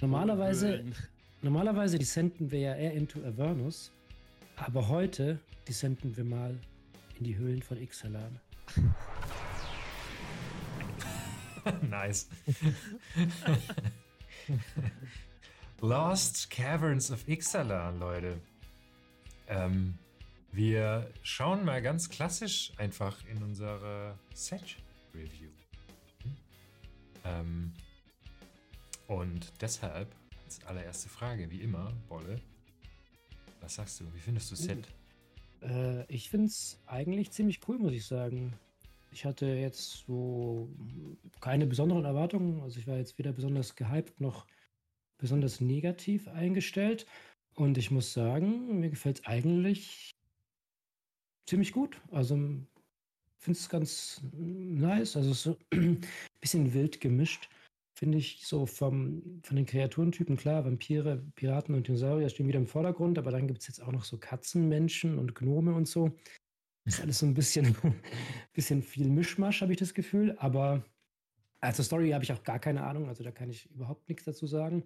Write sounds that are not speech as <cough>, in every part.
Normalerweise, normalerweise descenden wir ja eher into Avernus, aber heute descenden wir mal in die Höhlen von Ixalan. <laughs> nice. <laughs> Lost Caverns of Ixalan, Leute. Ähm, wir schauen mal ganz klassisch einfach in unsere Set-Review. Hm? Ähm, und deshalb als allererste Frage, wie immer, Bolle, was sagst du? Wie findest du Set? Äh, ich finde es eigentlich ziemlich cool, muss ich sagen. Ich hatte jetzt so keine besonderen Erwartungen. Also ich war jetzt weder besonders gehypt noch besonders negativ eingestellt. Und ich muss sagen, mir gefällt es eigentlich ziemlich gut. Also finde es ganz nice. Also so ein <clears throat> bisschen wild gemischt. Finde ich so vom, von den Kreaturentypen klar, Vampire, Piraten und Dinosaurier stehen wieder im Vordergrund, aber dann gibt es jetzt auch noch so Katzenmenschen und Gnome und so. Ist alles so ein bisschen, <laughs> bisschen viel Mischmasch, habe ich das Gefühl. Aber also Story habe ich auch gar keine Ahnung, also da kann ich überhaupt nichts dazu sagen.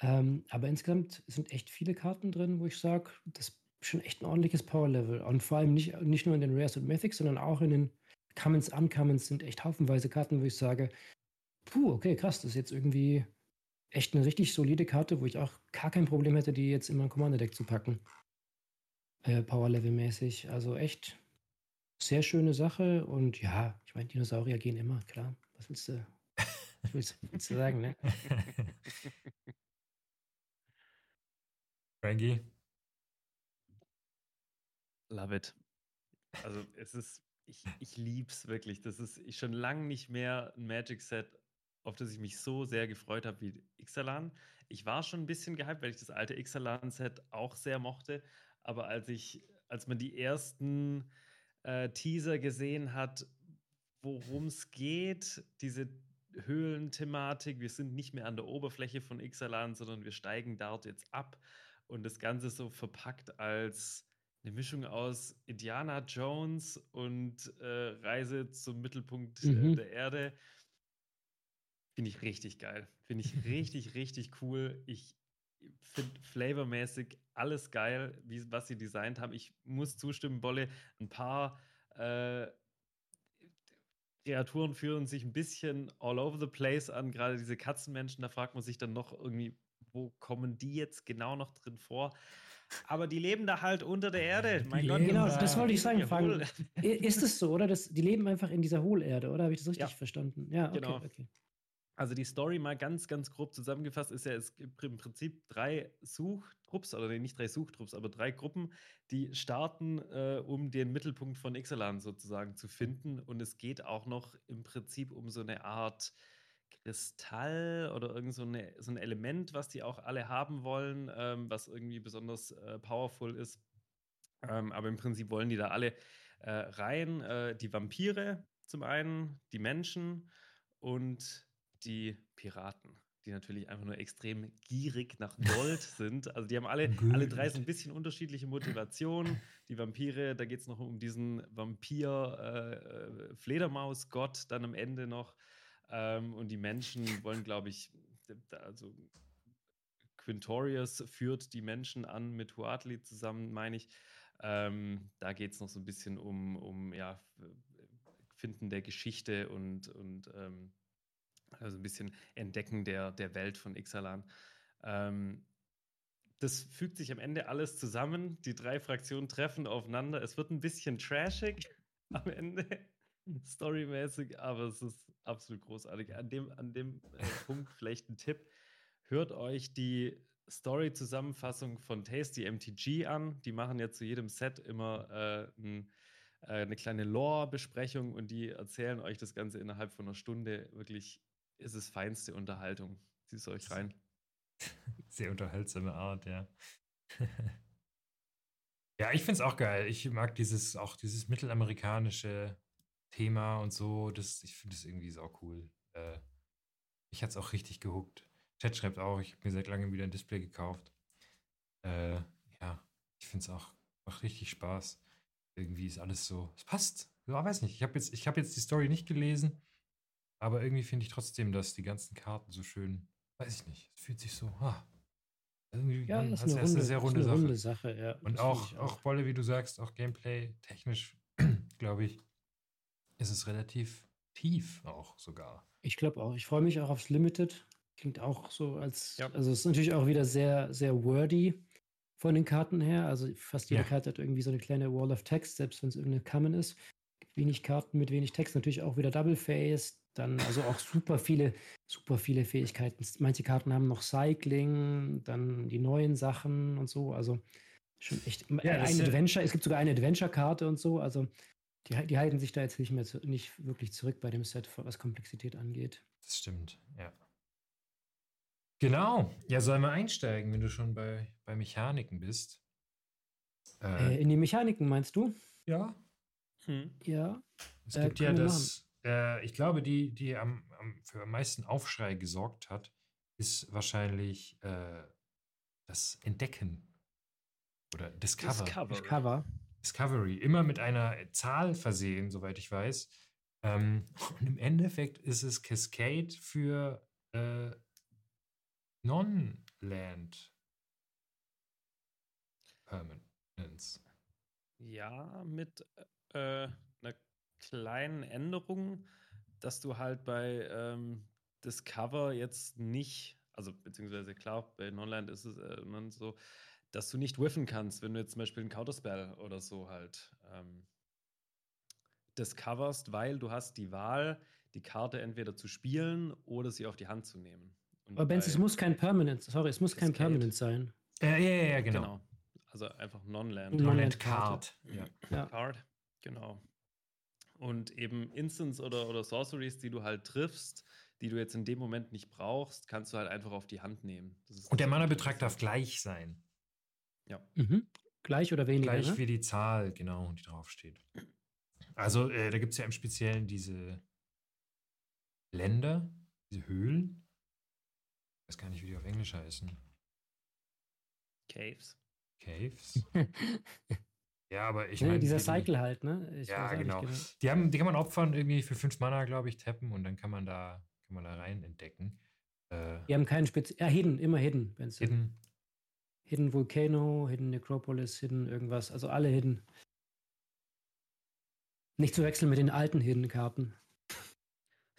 Ähm, aber insgesamt sind echt viele Karten drin, wo ich sage, das ist schon echt ein ordentliches Power-Level. Und vor allem nicht, nicht nur in den Rares und Mythics, sondern auch in den Commons, Uncommons sind echt haufenweise Karten, wo ich sage, puh, okay, krass, das ist jetzt irgendwie echt eine richtig solide Karte, wo ich auch gar kein Problem hätte, die jetzt in mein Commander-Deck zu packen. Äh, Power-Level-mäßig. Also echt sehr schöne Sache. Und ja, ich meine, Dinosaurier gehen immer, klar. Was willst du, <laughs> was willst, willst du sagen, ne? <laughs> Frankie? Love it. Also es ist, ich, ich lieb's wirklich. Das ist schon lange nicht mehr ein Magic-Set, auf das ich mich so sehr gefreut habe wie Ixalan. Ich war schon ein bisschen gehypt, weil ich das alte Ixalan-Set auch sehr mochte. Aber als ich, als man die ersten äh, Teaser gesehen hat, worum es geht, diese Höhlenthematik, wir sind nicht mehr an der Oberfläche von Ixalan, sondern wir steigen dort jetzt ab und das Ganze so verpackt als eine Mischung aus Indiana Jones und äh, Reise zum Mittelpunkt äh, mhm. der Erde. Finde ich richtig geil. Finde ich <laughs> richtig, richtig cool. Ich finde flavormäßig alles geil, wie, was sie designt haben. Ich muss zustimmen, Bolle, ein paar äh, Kreaturen führen sich ein bisschen all over the place an, gerade diese Katzenmenschen, da fragt man sich dann noch irgendwie, wo kommen die jetzt genau noch drin vor? Aber die leben da halt unter der Erde. Mein Gott, genau, das wollte ich sagen. Fragen. Ist es so, oder? Das, die leben einfach in dieser Hohlerde, oder? Habe ich das richtig ja. verstanden? Ja, okay, genau. okay. Also die Story mal ganz, ganz grob zusammengefasst ist ja, es gibt im Prinzip drei Suchtrupps, oder nicht drei Suchtrupps, aber drei Gruppen, die starten, äh, um den Mittelpunkt von Ixalan sozusagen zu finden. Und es geht auch noch im Prinzip um so eine Art Kristall oder irgend so, eine, so ein Element, was die auch alle haben wollen, ähm, was irgendwie besonders äh, powerful ist. Ähm, aber im Prinzip wollen die da alle äh, rein. Äh, die Vampire zum einen, die Menschen und die Piraten, die natürlich einfach nur extrem gierig nach Gold <laughs> sind. Also die haben alle, alle drei so ein bisschen unterschiedliche Motivationen. Die Vampire, da geht es noch um diesen Vampir-Fledermaus-Gott äh, dann am Ende noch. Ähm, und die Menschen wollen, glaube ich, also Quintorius führt die Menschen an mit Huatli zusammen, meine ich. Ähm, da geht es noch so ein bisschen um, um ja, Finden der Geschichte und, und ähm, also ein bisschen Entdecken der, der Welt von Ixalan. Ähm, das fügt sich am Ende alles zusammen. Die drei Fraktionen treffen aufeinander. Es wird ein bisschen trashig <laughs> am Ende, storymäßig, aber es ist absolut großartig. An dem, an dem äh, <laughs> Punkt vielleicht ein Tipp. Hört euch die Story-Zusammenfassung von Tasty MTG an. Die machen ja zu jedem Set immer äh, ein, äh, eine kleine Lore-Besprechung und die erzählen euch das Ganze innerhalb von einer Stunde wirklich ist es feinste Unterhaltung. Zieht euch rein. <laughs> Sehr unterhaltsame Art, ja. <laughs> ja, ich finde es auch geil. Ich mag dieses, auch dieses mittelamerikanische Thema und so. Das, ich finde es irgendwie sau cool. Äh, mich hat es auch richtig gehuckt. Chat schreibt auch, ich habe mir seit langem wieder ein Display gekauft. Äh, ja, ich finde es auch, macht richtig Spaß. Irgendwie ist alles so, es passt. Ja, weiß nicht. Ich habe jetzt, hab jetzt die Story nicht gelesen. Aber irgendwie finde ich trotzdem, dass die ganzen Karten so schön weiß ich nicht, es fühlt sich so, ah, irgendwie, Ja, man, ist also eine es ist runde, eine sehr ist runde eine Sache. runde Sache, ja. Und das auch, ich auch Bolle, wie du sagst, auch Gameplay technisch, <clears throat> glaube ich, ist es relativ tief auch sogar. Ich glaube auch. Ich freue mich auch aufs Limited. Klingt auch so als, Ja. also es ist natürlich auch wieder sehr, sehr wordy von den Karten her. Also fast jede Ja. Karte hat irgendwie so eine kleine Wall of Text, selbst wenn es irgendeine Common ist. Wenig Karten mit wenig Text, natürlich auch wieder Double Face. Dann also auch super viele, super viele Fähigkeiten. Manche Karten haben noch Cycling, dann die neuen Sachen und so. Also schon echt Ja, ein ja- Adventure. Es gibt sogar eine Adventure-Karte und so. Also die, die halten sich da jetzt nicht mehr zu, nicht wirklich zurück bei dem Set, was Komplexität angeht. Das stimmt, ja. Genau. Ja, sollen wir einsteigen, wenn du schon bei, bei Mechaniken bist? Äh, in die Mechaniken meinst du? ja. Hm. Ja. Es Äh, gibt ja können wir das, äh, ich glaube, die, die am, am, für am meisten Aufschrei gesorgt hat, ist wahrscheinlich äh, das Entdecken oder Discover. Discovery. Cover. Discovery. Immer mit einer Zahl versehen, soweit ich weiß. Ähm, und im Endeffekt ist es Cascade für äh, Non-Land Permanence. Ja, mit äh, kleinen Änderung, dass du halt bei ähm, Discover jetzt nicht, also beziehungsweise klar, bei Nonland ist es äh, so, dass du nicht whiffen kannst, wenn du jetzt zum Beispiel einen Counterspell oder so halt ähm, discoverst, weil du hast die Wahl, die Karte entweder zu spielen oder sie auf die Hand zu nehmen. Und Aber Benz, es muss kein Permanent, sorry, es muss kein Cascade. Permanent sein. Äh, ja, ja, ja, genau. Genau. Also einfach Non-Land. Non- Non-Land. Card. Ja. Ja. Card, genau. Und eben Instants oder, oder Sorceries, die du halt triffst, die du jetzt in dem Moment nicht brauchst, kannst du halt einfach auf die Hand nehmen. Das ist Und der Mana-Betrag darf gleich sein. Mhm. Gleich oder weniger? Gleich ne? wie die Zahl, genau, die draufsteht. Also, äh, da gibt es ja im Speziellen diese Länder, diese Höhlen. Ich weiß gar nicht, wie die auf Englisch heißen. Caves. Caves. <laughs> Ja, aber ich ne, meine. dieser die- Cycle halt, ne? Ich Ja, nicht genau. Die, haben, die kann man opfern, irgendwie für 5 Mana, glaube ich, tappen und dann kann man da, kann man da rein entdecken. Äh, Die haben keinen Spitz. Ja, Hidden, immer Hidden, Benz. Hidden. Hidden. Volcano, Hidden Necropolis, Hidden irgendwas. Also alle Hidden. Nicht zu wechseln mit den alten Hidden-Karten.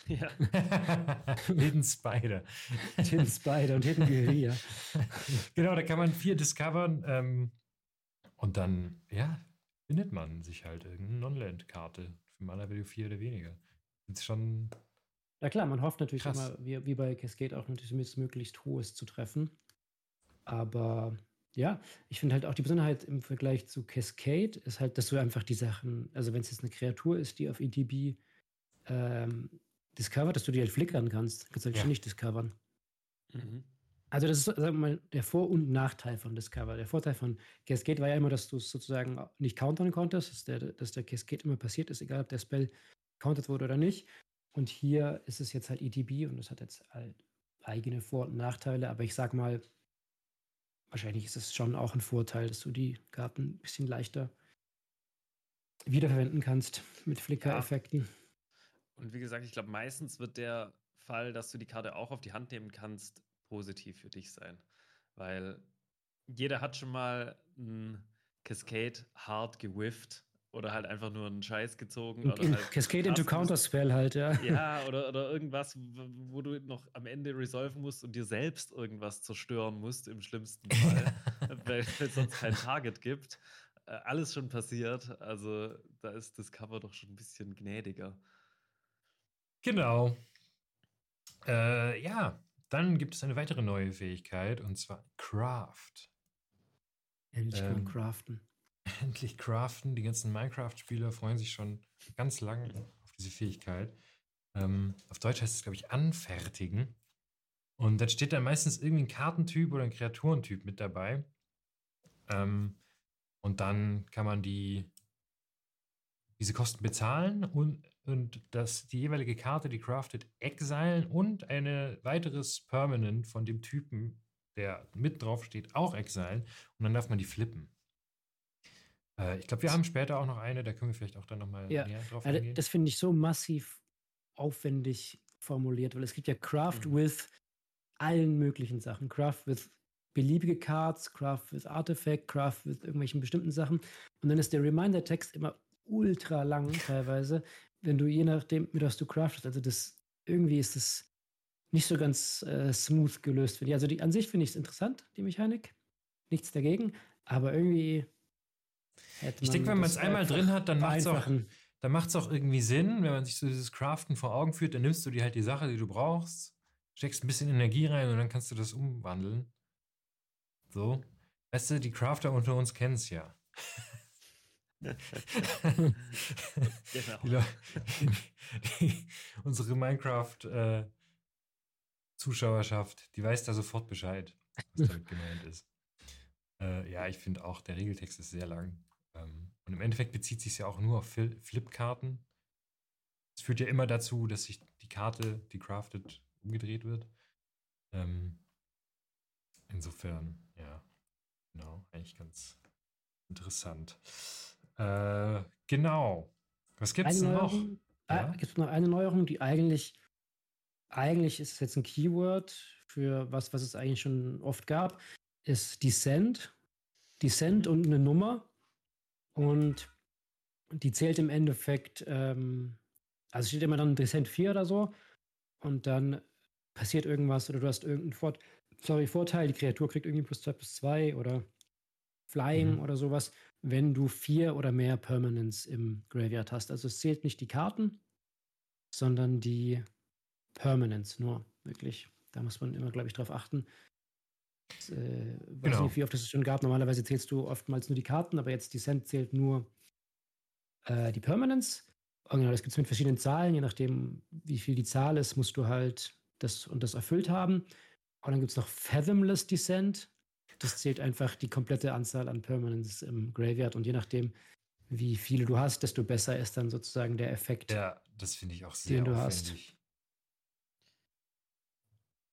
Ja. <laughs> <laughs> Hidden Spider. Hidden Spider und Hidden Guerilla. <laughs> genau, da kann man vier discovern ähm, und dann, ja, findet man sich halt irgendeine Non-Land-Karte für Mana Value 4 oder weniger. Das ist schon, Ja klar, man hofft natürlich Krass. immer, wie, wie bei Cascade auch natürlich möglichst hohes zu treffen. Aber ja, ich finde halt auch die Besonderheit im Vergleich zu Cascade ist halt, dass du einfach die Sachen, also wenn es jetzt eine Kreatur ist, die auf EDB ähm, discovert, dass du die halt flickern kannst. Kannst du halt Ja. nicht discovern. Mhm. Also das ist, sagen wir mal, der Vor- und Nachteil von Discover. Der Vorteil von Cascade war ja immer, dass du es sozusagen nicht countern konntest, dass der, dass der Cascade immer passiert ist, egal ob der Spell countert wurde oder nicht. Und hier ist es jetzt halt ETB und das hat jetzt halt eigene Vor- und Nachteile, aber ich sag mal, wahrscheinlich ist es schon auch ein Vorteil, dass du die Karten ein bisschen leichter wiederverwenden kannst mit Flicker-Effekten. Und wie gesagt, ich glaube, meistens wird der Fall, dass du die Karte auch auf die Hand nehmen kannst, positiv für dich sein. Weil jeder hat schon mal ein Cascade hart gewifft oder halt einfach nur einen Scheiß gezogen. Oder halt Cascade into Counterspell halt, ja. Ja, oder, oder irgendwas, wo du noch am Ende resolven musst und dir selbst irgendwas zerstören musst, im schlimmsten Fall, <laughs> weil es sonst kein Target gibt. Äh, alles schon passiert. Also da ist das Cover doch schon ein bisschen gnädiger. genau. Äh, ja, dann gibt es eine weitere neue Fähigkeit und zwar Craft. Endlich kann Ähm, craften. <laughs> Endlich craften. Die ganzen Minecraft-Spieler freuen sich schon ganz lange auf diese Fähigkeit. Ähm, auf Deutsch heißt es, glaube ich, anfertigen. Und dann steht da meistens irgendwie ein Kartentyp oder ein Kreaturentyp mit dabei. Ähm, und dann kann man die, diese Kosten bezahlen und, und das, die jeweilige Karte, die craftet, exilen und ein weiteres Permanent von dem Typen, der mit drauf steht, auch exilen. Und dann darf man die flippen. Äh, ich glaube, wir haben später auch noch eine, da können wir vielleicht auch dann nochmal Ja, näher drauf d- eingehen. das finde ich so massiv aufwendig formuliert, weil es gibt ja Craft Mhm. with allen möglichen Sachen. Craft with beliebige Cards, Craft with Artifact, Craft with irgendwelchen bestimmten Sachen. Und dann ist der Reminder-Text immer ultra lang <laughs> teilweise, wenn du je nachdem, mit was du craftest. Also das irgendwie ist es nicht so ganz äh, smooth gelöst, finde ich. Also die, an sich finde ich es interessant, die Mechanik. Nichts dagegen, aber irgendwie ich denke, wenn man es einmal drin hat, dann macht es auch, dann macht's auch irgendwie Sinn, wenn man sich so dieses Craften vor Augen führt, dann nimmst du dir halt die Sache, die du brauchst, steckst ein bisschen Energie rein und dann kannst du das umwandeln. So. Weißt du, die Crafter unter uns kennen es ja. <laughs> genau. die, die, <laughs> unsere Minecraft-Zuschauerschaft, äh, die weiß da sofort Bescheid, was damit gemeint ist. Äh, ja, ich finde auch, der Regeltext ist sehr lang. Ähm, und im Endeffekt bezieht sich ja auch nur auf Fil Flipkarten. Es führt ja immer dazu, dass sich die Karte, die crafted, umgedreht wird. Ähm, insofern, ja, genau, eigentlich ganz interessant. Äh, genau. Was gibt es noch? Äh, ja? Gibt es noch eine Neuerung, die eigentlich, eigentlich ist es jetzt ein Keyword für was, was es eigentlich schon oft gab, ist Descent. Descent und eine Nummer. Und die zählt im Endeffekt, ähm, also steht immer dann Descent 4 oder so. Und dann passiert irgendwas oder du hast irgendeinen Fort sorry, Vorteil, die Kreatur kriegt irgendwie plus 2 plus 2 oder Flying mhm. oder sowas, wenn du vier oder mehr Permanents im Graveyard hast. Also es zählt nicht die Karten, sondern die Permanents nur, wirklich. Da muss man immer, glaube ich, drauf achten. Das, äh, weiß genau. nicht, wie oft es schon gab. Normalerweise zählst du oftmals nur die Karten, aber jetzt Descent zählt nur äh, die Permanents. Und genau, das gibt es mit verschiedenen Zahlen. Je nachdem, wie viel die Zahl ist, musst du halt das und das erfüllt haben. Und dann gibt es noch Fathomless Descent. Das zählt einfach die komplette Anzahl an Permanents im Graveyard. Und je nachdem, wie viele du hast, desto besser ist dann sozusagen der Effekt. Ja, das finde ich auch sehr den du aufwendig. Hast.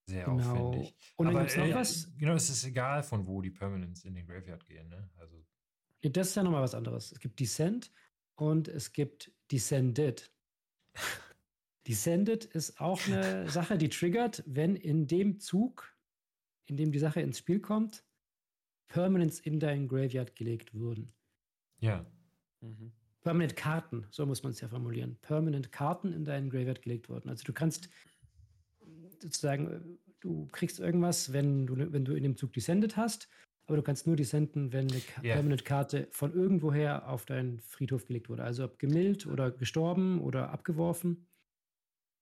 Sehr genau. aufwendig. Und dann noch äh, was. Genau, es ist egal, von wo die Permanents in den Graveyard gehen. Ne? Also. Ja, das ist ja nochmal was anderes. Es gibt Descent und es gibt Descended. <laughs> Descended ist auch eine Sache, die triggert, wenn in dem Zug, in dem die Sache ins Spiel kommt, Permanents in dein Graveyard gelegt wurden. Ja. Mhm. Permanent Karten, so muss man es ja formulieren. Permanent Karten in deinen Graveyard gelegt wurden. Also du kannst sozusagen, du kriegst irgendwas, wenn du, wenn du in dem Zug descended hast, aber du kannst nur descenden, wenn eine yeah. Permanent-Karte von irgendwoher auf deinen Friedhof gelegt wurde. Also ob gemillt oder gestorben oder abgeworfen.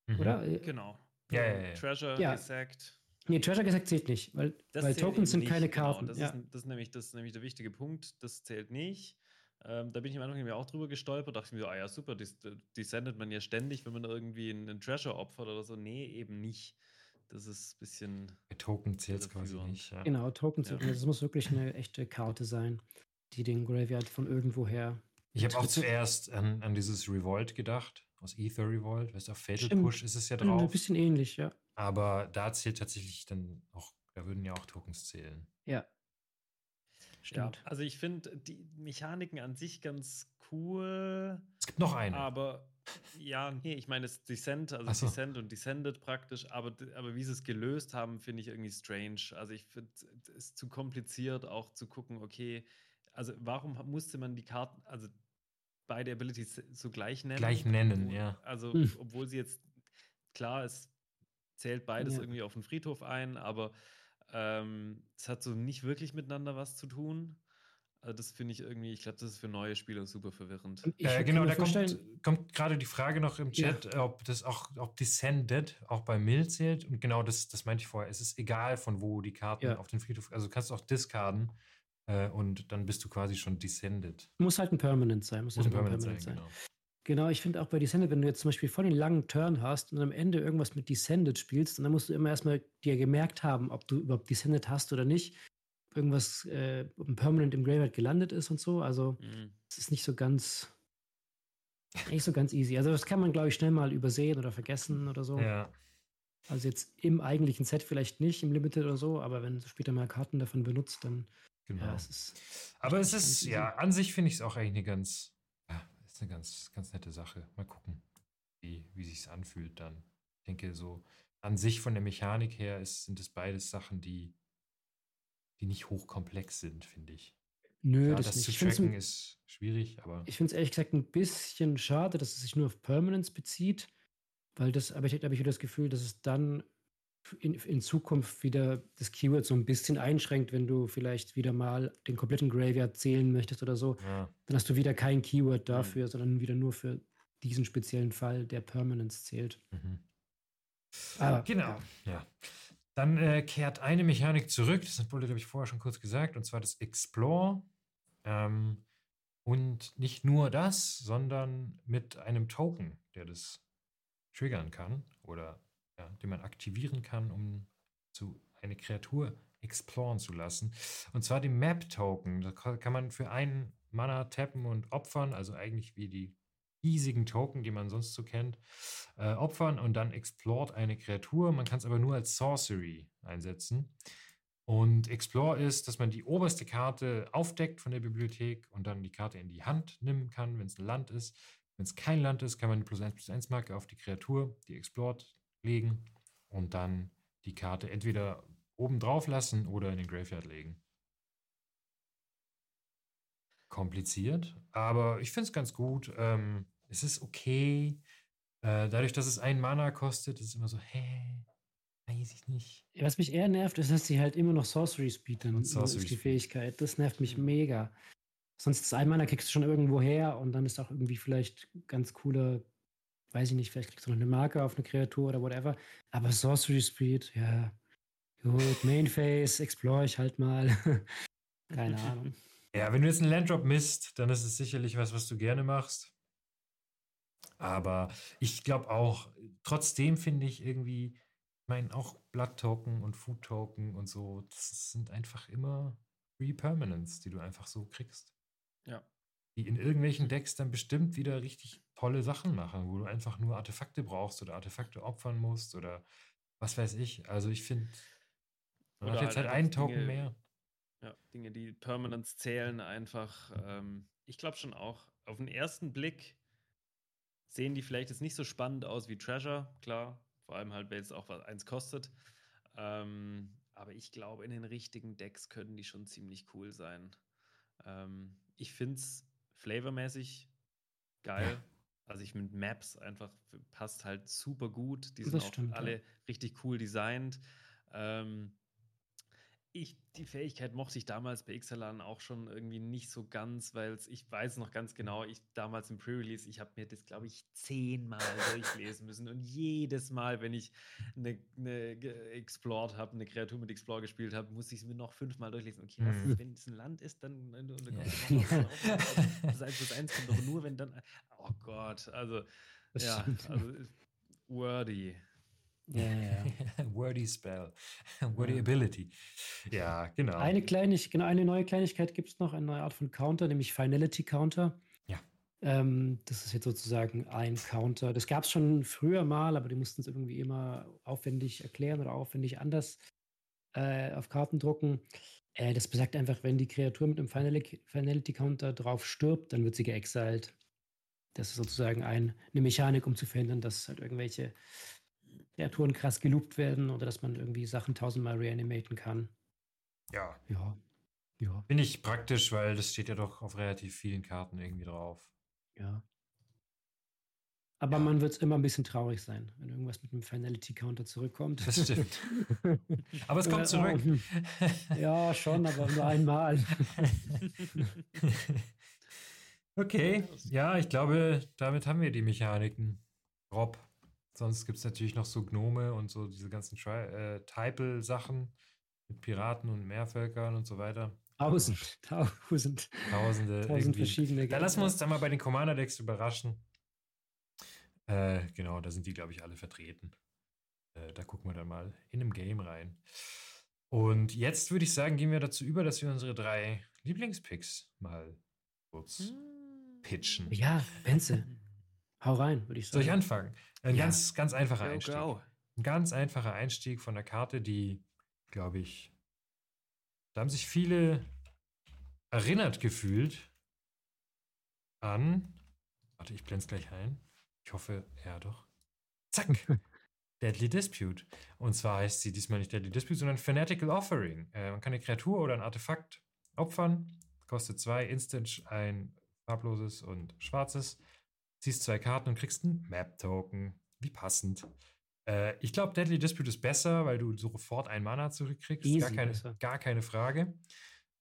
Mhm. Oder? Äh, genau. Ja, ja, ja. Treasure ja. gesackt. Nee, Treasure gesackt zählt nicht, weil, weil Tokens sind nicht, keine genau. Karten. Das, ja. ist, das, ist nämlich, das ist nämlich der wichtige Punkt. Das zählt nicht. Ähm, da bin ich am Anfang auch drüber gestolpert, dachte ich mir so, ah ja, super, die, die sendet man ja ständig, wenn man irgendwie einen Treasure opfert oder so. Nee, eben nicht. Das ist ein bisschen. Bei Token zählt es quasi nicht. Ja. Genau, Token zählt ja. nicht. Das muss wirklich eine echte Karte sein, die den Graveyard von irgendwoher. Ich habe auch zuerst an, an dieses Revolt gedacht, aus Ether Revolt. Weißt du, auf Fatal Stimmt. Push ist es ja drauf. Ein bisschen ähnlich, ja. Aber da zählt tatsächlich dann auch, da würden ja auch Tokens zählen. Ja. Stimmt. Ja, also ich finde die Mechaniken an sich ganz cool. Es gibt noch eine. Aber ja, nee, ich meine, es Descent, also so. Descent und Descended praktisch, aber, aber wie sie es gelöst haben, finde ich irgendwie strange. Also ich finde es zu kompliziert, auch zu gucken, okay, also warum musste man die Karten, also beide Abilities so gleich nennen? Gleich nennen, ja. Also, hm. obwohl sie jetzt, klar, es zählt beides ja. irgendwie auf den Friedhof ein, aber ähm, es hat so nicht wirklich miteinander was zu tun. Also das finde ich irgendwie, ich glaube, das ist für neue Spieler super verwirrend. Äh, genau, da kommt, kommt gerade die Frage noch im Chat, ja. ob das auch, ob Descended auch bei Mill zählt. Und genau das, das meinte ich vorher. Es ist egal, von wo die Karten ja. auf den Friedhof, also du kannst auch discarden äh, und dann bist du quasi schon Descended. Muss halt ein Permanent sein. Muss, muss halt ein Permanent, Permanent sein, sein. Genau. Genau, ich finde auch bei Descended, wenn du jetzt zum Beispiel voll den langen Turn hast und am Ende irgendwas mit Descended spielst, dann musst du immer erstmal dir gemerkt haben, ob du überhaupt Descended hast oder nicht irgendwas äh, Permanent im Graveyard gelandet ist und so. Also mhm. es ist nicht so ganz nicht so ganz easy. Also das kann man, glaube ich, schnell mal übersehen oder vergessen oder so. Ja. Also jetzt im eigentlichen Set vielleicht nicht, im Limited oder so, aber wenn du später mal Karten davon benutzt, dann genau. ja, es ist. Aber es ist, ja, an sich finde ich es auch eigentlich eine ganz, ist eine ganz, ganz nette Sache. Mal gucken, wie, wie sich anfühlt dann. Ich denke, so an sich von der Mechanik her ist, sind es beides Sachen, die, die nicht hochkomplex sind, finde ich. Nö, Ja, das, das nicht. zu tracken ist schwierig, aber ich finde es ehrlich gesagt ein bisschen schade, dass es sich nur auf Permanence bezieht, weil das, aber ich habe ich wieder das Gefühl, dass es dann in, in Zukunft wieder das Keyword so ein bisschen einschränkt, wenn du vielleicht wieder mal den kompletten Graveyard zählen möchtest oder so. ja. Dann hast du wieder kein Keyword dafür, sondern wieder nur für diesen speziellen Fall, der Permanence zählt. Mhm. Aber, Genau, ja. ja. Dann äh, kehrt eine Mechanik zurück, das Bulle, glaube ich, vorher schon kurz gesagt, und zwar das Explore. Ähm, und nicht nur das, sondern mit einem Token, der das triggern kann oder ja, den man aktivieren kann, um zu eine Kreatur exploren zu lassen. Und zwar den Map-Token. Da ka- kann man für einen Mana tappen und opfern, also eigentlich wie die riesigen Token, die man sonst so kennt, äh, opfern und dann explort eine Kreatur. Man kann es aber nur als Sorcery einsetzen. Und Explore ist, dass man die oberste Karte aufdeckt von der Bibliothek und dann die Karte in die Hand nehmen kann, wenn es ein Land ist. Wenn es kein Land ist, kann man die plus 1 plus 1 Marke auf die Kreatur, die Explored, legen und dann die Karte entweder oben drauf lassen oder in den Graveyard legen. Kompliziert, aber ich finde es ganz gut. Ähm, es ist okay. Äh, dadurch, dass es ein Mana kostet, ist es immer so, hä? Weiß ich nicht. Was mich eher nervt, ist, dass sie halt immer noch Sorcery Speed dann Und ist Sorcery die. Fähigkeit. Das nervt mich mega. Sonst ist einmal, da kriegst du schon irgendwo her und dann ist auch irgendwie vielleicht ganz cooler, weiß ich nicht, vielleicht kriegst du noch eine Marke auf eine Kreatur oder whatever. Aber Sorcery Speed, ja, gut, Main Phase, explore ich halt mal. <laughs> Keine Ahnung. Ja, wenn du jetzt einen Landdrop misst, dann ist es sicherlich was, was du gerne machst. Aber ich glaube auch, trotzdem finde ich irgendwie, ich meine, auch Blood Token und Food Token und so, das sind einfach immer Free Permanents, die du einfach so kriegst. Ja. Die in irgendwelchen Decks dann bestimmt wieder richtig tolle Sachen machen, wo du einfach nur Artefakte brauchst oder Artefakte opfern musst oder was weiß ich. Also ich finde, man Oder hat jetzt halt halt einen einfach Token Dinge- mehr. Ja, Dinge, die Permanence zählen, einfach. Ähm, ich glaube schon auch. Auf den ersten Blick sehen die vielleicht jetzt nicht so spannend aus wie Treasure, klar. Vor allem halt, weil es auch was eins kostet. Ähm, aber ich glaube, in den richtigen Decks können die schon ziemlich cool sein. Ähm, ich finde es flavormäßig geil. Ja. Also ich mit Maps einfach passt halt super gut. Die Das sind auch stimmt, ja. alle richtig cool designt. Ähm, ich, die Fähigkeit mochte ich damals bei Ixalan auch schon irgendwie nicht so ganz, weil ich weiß noch ganz genau, ich damals im Pre-Release, ich habe mir das, glaube ich, zehnmal durchlesen müssen. Und jedes Mal, wenn ich eine, eine Explored habe, eine Kreatur mit Explore gespielt habe, musste ich es mir noch fünfmal durchlesen. Okay, was Mhm. ist, wenn es ein Land ist, dann, dann, dann kommt Ja. noch drauf. <laughs> das 1 plus 1 kommt doch nur, wenn dann. Oh Gott, also ja, also wordy. Ja, ja. <laughs> Wordy Spell. <laughs> Wordy Ja. Ability. Ja, genau. Eine Kleinig genau, eine neue Kleinigkeit gibt es noch, eine neue Art von Counter, nämlich Finality Counter. Ja. Ähm, das ist jetzt sozusagen ein Counter. Das gab es schon früher mal, aber die mussten es irgendwie immer aufwendig erklären oder aufwendig anders äh, auf Karten drucken. Äh, das besagt einfach, wenn die Kreatur mit einem Finality, Finality Counter drauf stirbt, dann wird sie geexiled. Das ist sozusagen ein, eine Mechanik, um zu verhindern, dass halt irgendwelche Kreaturen krass geloopt werden oder dass man irgendwie Sachen tausendmal reanimaten kann. ja, Ja. Ja. finde ich praktisch, weil das steht ja doch auf relativ vielen Karten irgendwie drauf. Ja. Aber Ja. man wird immer ein bisschen traurig sein, wenn irgendwas mit einem Finality-Counter zurückkommt. Das stimmt. <laughs> Aber es kommt zurück. <laughs> ja, schon, aber nur einmal. <laughs> okay, ja, ich glaube, damit haben wir die Mechaniken. Rob. Sonst gibt es natürlich noch so Gnome und so diese ganzen Tri äh, Typal-Sachen mit Piraten und Meervölkern und so weiter. Tausend, tausend, Tausende. tausend irgendwie. verschiedene. Da lassen wir uns dann mal bei den Commander-Decks überraschen. Äh, genau, da sind die, glaube ich, alle vertreten. Äh, da gucken wir dann mal in einem Game rein. Und jetzt würde ich sagen, gehen wir dazu über, dass wir unsere drei Lieblingspicks mal kurz pitchen. Ja, Benze, hau rein, würde ich Soll sagen. ich anfangen? Ein Ja. ganz, ganz einfacher Go, Einstieg. go. Ein ganz einfacher Einstieg von der Karte, die, glaube ich, da haben sich viele erinnert gefühlt an. Warte, ich blende es gleich ein. Ich hoffe, ja doch. Zack. <laughs> Deadly Dispute. Und zwar heißt sie diesmal nicht Deadly Dispute, sondern Fanatical Offering. Äh, man kann eine Kreatur oder ein Artefakt opfern. Kostet zwei Instant, ein farbloses und schwarzes. Ziehst zwei Karten und kriegst einen Map-Token. Wie passend. Äh, ich glaube, Deadly Dispute ist besser, weil du sofort ein Mana zurückkriegst. Easy gar, keine, besser. gar keine Frage.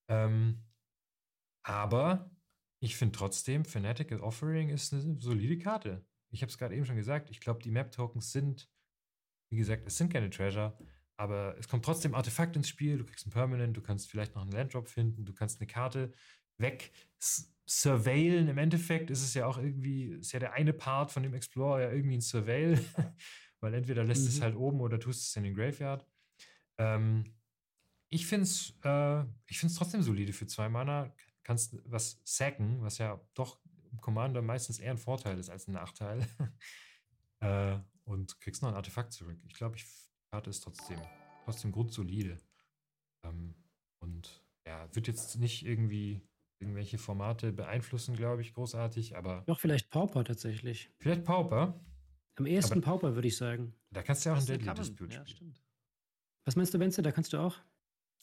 Ähm, aber ich finde trotzdem, Fanatical Offering ist eine solide Karte. Ich habe es gerade eben schon gesagt. Ich glaube, die Map-Tokens sind, wie gesagt, es sind keine Treasure, aber es kommt trotzdem Artefakt ins Spiel. Du kriegst ein Permanent, du kannst vielleicht noch einen Landdrop finden, du kannst eine Karte weg s- surveilen. Im Endeffekt ist es ja auch irgendwie, ist ja der eine Part von dem Explorer ja irgendwie ein Surveil, <laughs> weil entweder lässt es Mhm. halt oben oder tust es in den Graveyard. Ähm, ich finde es äh, ich find's trotzdem solide für zwei Mana. Kannst was sacken, was ja doch im Commander meistens eher ein Vorteil ist als ein Nachteil. <laughs> äh, und kriegst noch ein Artefakt zurück. Ich glaube, ich, Karte ist trotzdem, trotzdem grundsolide. Ähm, und ja, wird jetzt nicht irgendwie irgendwelche Formate beeinflussen, glaube ich, großartig, aber Doch, vielleicht Pauper tatsächlich. vielleicht Pauper. Am ehesten Pauper, würde ich sagen. Da kannst du ja auch ein Das Deadly. Dispute Ja, spielen. stimmt. Was meinst du, Benze? Da kannst du auch?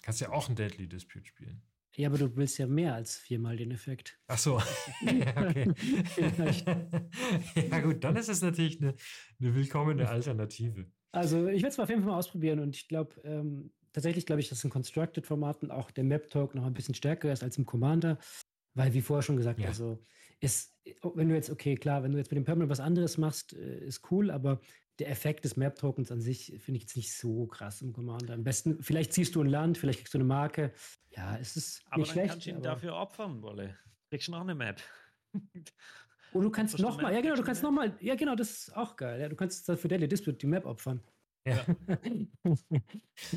Kannst ja auch ein Deadly Dispute spielen. Ja, aber du willst ja mehr als viermal den Effekt. Ach so. <laughs> <laughs> ja, okay. Vielleicht. <laughs> ja, gut, dann ist es natürlich eine, eine willkommene Alternative. Also, ich werde es auf jeden Fall mal ausprobieren und ich glaube, ähm, tatsächlich glaube ich, dass in Constructed-Formaten auch der Map-Talk noch ein bisschen stärker ist als im Commander, weil, wie vorher schon gesagt, Ja. also ist, wenn du jetzt, okay, klar, wenn du jetzt mit dem Permanent was anderes machst, äh, ist cool, aber der Effekt des Map-Tokens an sich finde ich jetzt nicht so krass im Commander. Am besten, vielleicht ziehst du ein Land, vielleicht kriegst du eine Marke. Ja, es ist Aber nicht dann schlecht. kannst du ihn aber- dafür opfern, Wolle. Kriegst du noch eine Map. Und du kannst nochmal, ja genau, du kannst nochmal, ja genau, das ist auch geil. Ja, du kannst dann für Daily Dispute die Map opfern. Ja.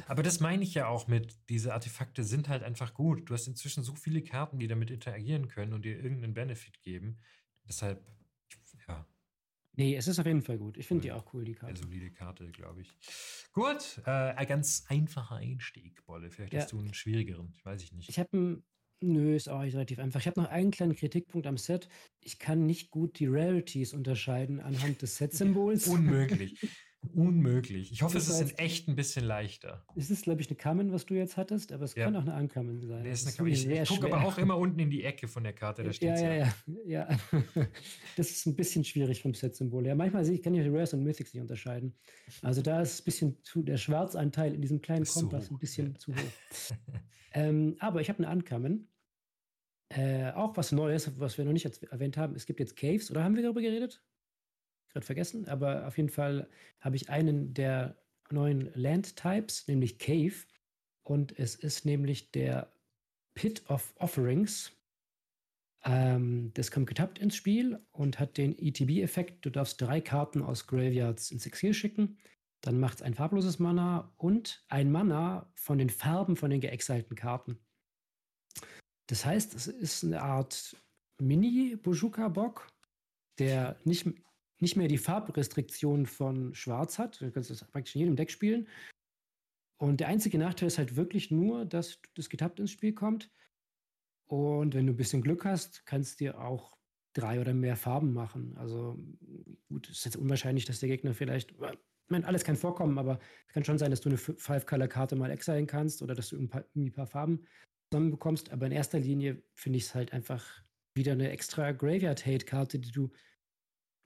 Aber das meine ich ja auch mit, diese Artefakte sind halt einfach gut. Du hast inzwischen so viele Karten, die damit interagieren können und dir irgendeinen Benefit geben. Deshalb, ja, nee, es ist auf jeden Fall gut. Ich finde die auch cool, die eine Karte. solide Karte, glaube ich. Gut, äh, ein ganz einfacher Einstieg, Bolle. Vielleicht Ja. hast du einen schwierigeren, weiß ich nicht. Ich habe einen, nö, ist auch nicht relativ einfach. Ich habe noch einen kleinen Kritikpunkt am Set. Ich kann nicht gut die Rarities unterscheiden anhand des <laughs> Set-Symbols. Unmöglich. Unmöglich. Ich hoffe, Das es ist in echt ein bisschen leichter. Es ist, glaube ich, eine Common, was du jetzt hattest, aber es Ja. kann auch eine Uncommon sein. Der ist eine, ist ich gucke aber auch immer unten in die Ecke von der Karte, da steht Ja, ja, ja, ja. <laughs> Das ist ein bisschen schwierig vom Set-Symbol. Ja, manchmal sehe ich, kann ich die Rares und Mythics nicht unterscheiden. Also da ist ein bisschen zu, der Schwarzanteil in diesem kleinen Kompass ein bisschen zu hoch. <laughs> ähm, aber ich habe eine Uncommon. Äh, auch was Neues, was wir noch nicht erwähnt haben. Es gibt jetzt Caves, oder haben wir darüber geredet? Gerade vergessen, aber auf jeden Fall habe ich einen der neuen Land-Types, nämlich Cave. Und es ist nämlich der Pit of Offerings. Ähm, das kommt getappt ins Spiel und hat den ETB-Effekt. Du darfst drei Karten aus Graveyards ins Exil schicken. Dann macht es ein farbloses Mana und ein Mana von den Farben von den geexilten Karten. Das heißt, es ist eine Art Mini-Bojuka-Bock, der nicht, nicht mehr die Farbrestriktion von Schwarz hat. Du kannst das praktisch in jedem Deck spielen. Und der einzige Nachteil ist halt wirklich nur, dass das getappt ins Spiel kommt. Und wenn du ein bisschen Glück hast, kannst du dir auch drei oder mehr Farben machen. Also gut, es ist jetzt unwahrscheinlich, dass der Gegner vielleicht, ich meine, alles kann vorkommen, aber es kann schon sein, dass du eine Five-Color-Karte mal exilen kannst oder dass du ein paar, irgendwie ein paar Farben zusammenbekommst. Aber in erster Linie finde ich es halt einfach wieder eine extra Graveyard-Hate-Karte, die du,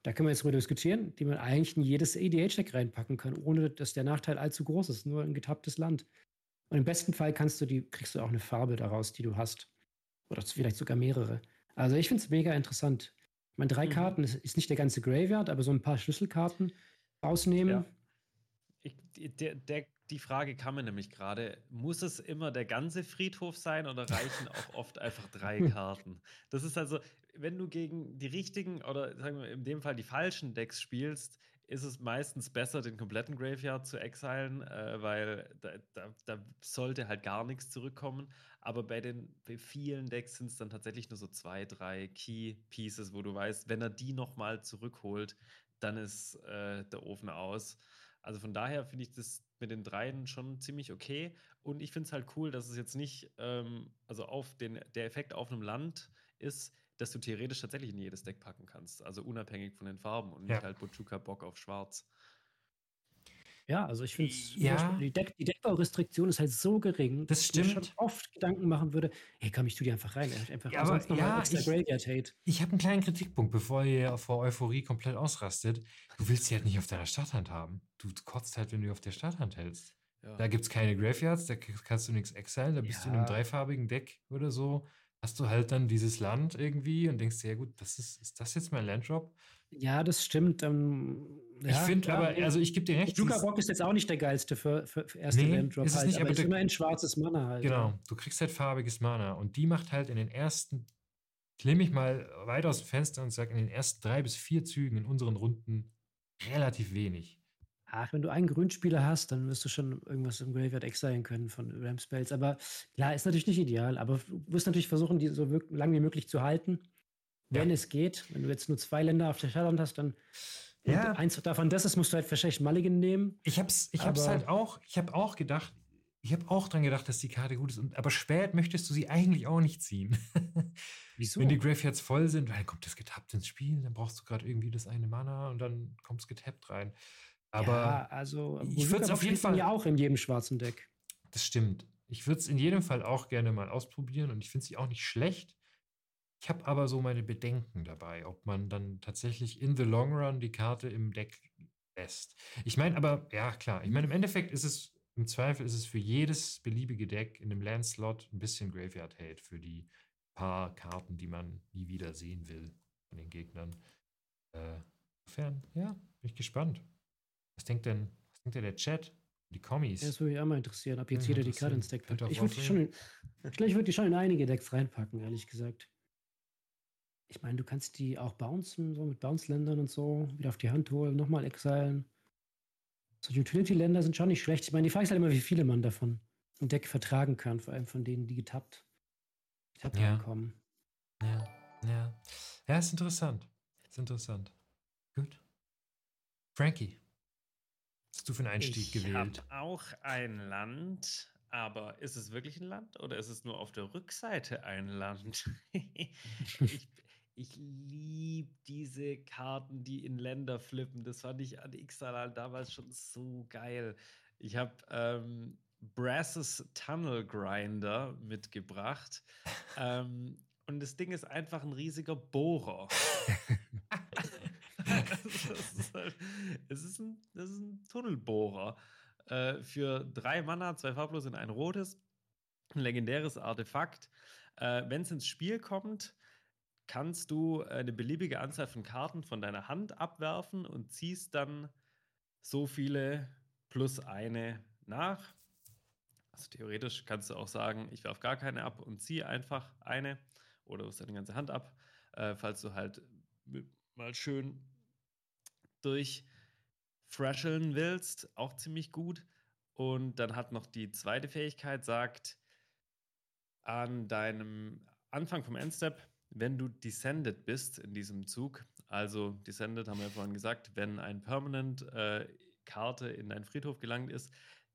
da können wir jetzt drüber diskutieren, die man eigentlich in jedes ADH-Deck reinpacken kann, ohne dass der Nachteil allzu groß ist, nur ein getapptes Land. Und im besten Fall kannst du die, kriegst du auch eine Farbe daraus, die du hast. Oder vielleicht sogar mehrere. Also ich finde es mega interessant. Ich meine, drei Mhm. Karten ist, ist nicht der ganze Graveyard, aber so ein paar Schlüsselkarten rausnehmen. Ja. Ich, die- der, der, die Frage kam mir nämlich gerade, muss es immer der ganze Friedhof sein oder reichen auch oft einfach drei <laughs> Karten? Das ist also, wenn du gegen die richtigen oder sagen wir in dem Fall die falschen Decks spielst, ist es meistens besser, den kompletten Graveyard zu exilen, äh, weil da, da, da sollte halt gar nichts zurückkommen. Aber bei den bei vielen Decks sind es dann tatsächlich nur so zwei, drei Key Pieces, wo du weißt, wenn er die nochmal zurückholt, dann ist äh, der Ofen aus. Also von daher finde ich das mit den dreien schon ziemlich okay. Und ich finde es halt cool, dass es jetzt nicht, ähm, also auf den, der Effekt auf einem Land ist, dass du theoretisch tatsächlich in jedes Deck packen kannst. Also unabhängig von den Farben und nicht Ja. halt Bochuka Bock auf Schwarz. Ja, also ich finde Ja. die, Deck, die Deckbaurestriktion ist halt so gering, Das dass ich mir schon stimmt. oft Gedanken machen würde, hey, komm, ich tu die einfach rein. Einfach Ja, aber sonst nochmal ja, extra ich- Graveyard Hate. Ich habe einen kleinen Kritikpunkt, bevor ihr vor Euphorie komplett ausrastet. Du willst sie halt nicht auf deiner Starthand haben. Du kotzt halt, wenn du auf der Starthand hältst. Ja. Da gibt es keine Graveyards, da kannst du nichts exilen, da bist du in einem Ja. dreifarbigen Deck oder so. Hast du halt dann dieses Land irgendwie und denkst dir, ja gut, das ist, ist das jetzt mein Landdrop? Ja, das stimmt. Ähm, ich ja, finde aber, also ich gebe dir recht. Juka Bock ist jetzt auch nicht der geilste für, für, für erste Nee, Landdrop ist es halt, nicht, aber, aber ist immer ein schwarzes Mana halt. Genau, du kriegst halt farbiges Mana und die macht halt in den ersten, ich lehne mich mal weit aus dem Fenster und sage, in den ersten drei bis vier Zügen in unseren Runden relativ wenig. Ach, wenn du einen Grünspieler hast, dann wirst du schon irgendwas im Graveyard exilen können von Ram Spells. Aber klar, ist natürlich nicht ideal. Aber du wirst natürlich versuchen, die so lang wie möglich zu halten. Wenn Ja. es geht. Wenn du jetzt nur zwei Länder auf der Stadtland hast, dann Ja. eins davon das ist, musst du halt wahrscheinlich Mulligan nehmen. Ich hab's, ich hab's halt auch, ich habe auch gedacht, ich habe auch dran gedacht, dass die Karte gut ist. Und, aber spät möchtest du sie eigentlich auch nicht ziehen. <laughs> Wieso? Wenn die Graveyards voll sind, dann kommt das getappt ins Spiel, dann brauchst du gerade irgendwie das eine Mana und dann kommt es getappt rein. Aber ja, also ich Bazooka würd's auf jeden Fall- ja auch in jedem schwarzen Deck. Das stimmt. Ich würde es in jedem Fall auch gerne mal ausprobieren und ich finde sie auch nicht schlecht. Ich habe aber so meine Bedenken dabei, ob man dann tatsächlich in the long run die Karte im Deck lässt. Ich meine aber, ja klar, ich meine im Endeffekt ist es, im Zweifel ist es für jedes beliebige Deck in einem Landslot ein bisschen Graveyard Hate für die paar Karten, die man nie wieder sehen will von den Gegnern. Äh, insofern, ja, bin ich gespannt. Was denkt denn, was denkt denn der Chat? Die Kommis? Ja, das würde mich auch mal interessieren, ob jetzt Ja, jeder die Karte ins. Deck packt. Ich würde die, schon vorstellen. in- ich glaub, ich würd die schon in einige Decks reinpacken, ehrlich gesagt. Ich meine, du kannst die auch bouncen, so mit Bounce-Ländern und so, wieder auf die Hand holen, nochmal exilen. So Utility-Länder sind schon nicht schlecht. Ich meine, die Frage ist halt immer, wie viele man davon im Deck vertragen kann, vor allem von denen, die getappt, getappt Ja. reinkommen. Ja, ja. Ja, ist interessant. Ist interessant. Gut. Frankie, hast du für einen Einstieg ich gewählt? habe auch ein Land, aber ist es wirklich ein Land oder ist es nur auf der Rückseite ein Land? <laughs> ich ich liebe diese Karten, die in Länder flippen. Das fand ich an Ixalan damals schon so geil. Ich habe ähm, Brasses Tunnel Grinder mitgebracht. <laughs> ähm, und das Ding ist einfach ein riesiger Bohrer. <laughs> <laughs> halt, es ist ein, das ist ein Tunnelbohrer. Äh, für drei Mana, zwei farblos und ein rotes. Ein legendäres Artefakt. Äh, Wenn es ins Spiel kommt, kannst du eine beliebige Anzahl von Karten von deiner Hand abwerfen und ziehst dann so viele plus eine nach. Also theoretisch kannst du auch sagen, ich werfe gar keine ab und ziehe einfach eine oder wirfst deine ganze Hand ab, äh, falls du halt mal schön durchfresheln willst, auch ziemlich gut. Und dann hat noch die zweite Fähigkeit, sagt, an deinem Anfang vom Endstep, wenn du descended bist in diesem Zug, also descended haben wir ja vorhin gesagt, wenn ein Permanent äh, Karte in deinen Friedhof gelangt ist,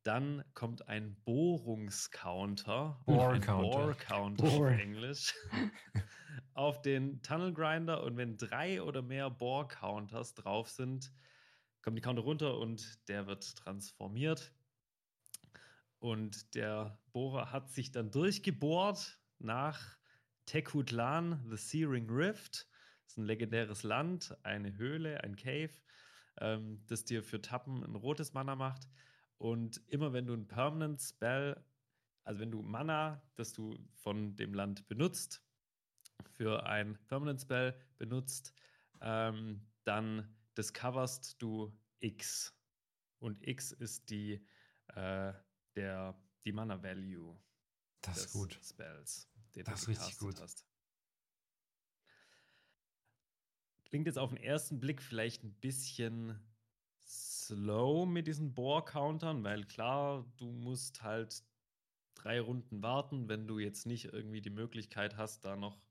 dann kommt ein Bohrungscounter, <laughs> ein Counter. Bore. auf Englisch, <laughs> auf den Tunnel Grinder und wenn drei oder mehr Bore-Counters drauf sind, kommt die Counter runter und der wird transformiert. Und der Bohrer hat sich dann durchgebohrt nach Tekutlan, The Searing Rift. Das ist ein legendäres Land, eine Höhle, ein Cave, ähm, das dir für Tappen ein rotes Mana macht. Und immer wenn du ein Permanent Spell, also wenn du Mana, das du von dem Land benutzt, für ein Permanent Spell benutzt, ähm, dann discoverst du X. Und X ist die, äh, der, die Mana Value Das des gut. Spells, den Das du richtig gut. hast. Klingt jetzt auf den ersten Blick vielleicht ein bisschen slow mit diesen Bohr-Countern, weil klar, du musst halt drei Runden warten, wenn du jetzt nicht irgendwie die Möglichkeit hast, da noch,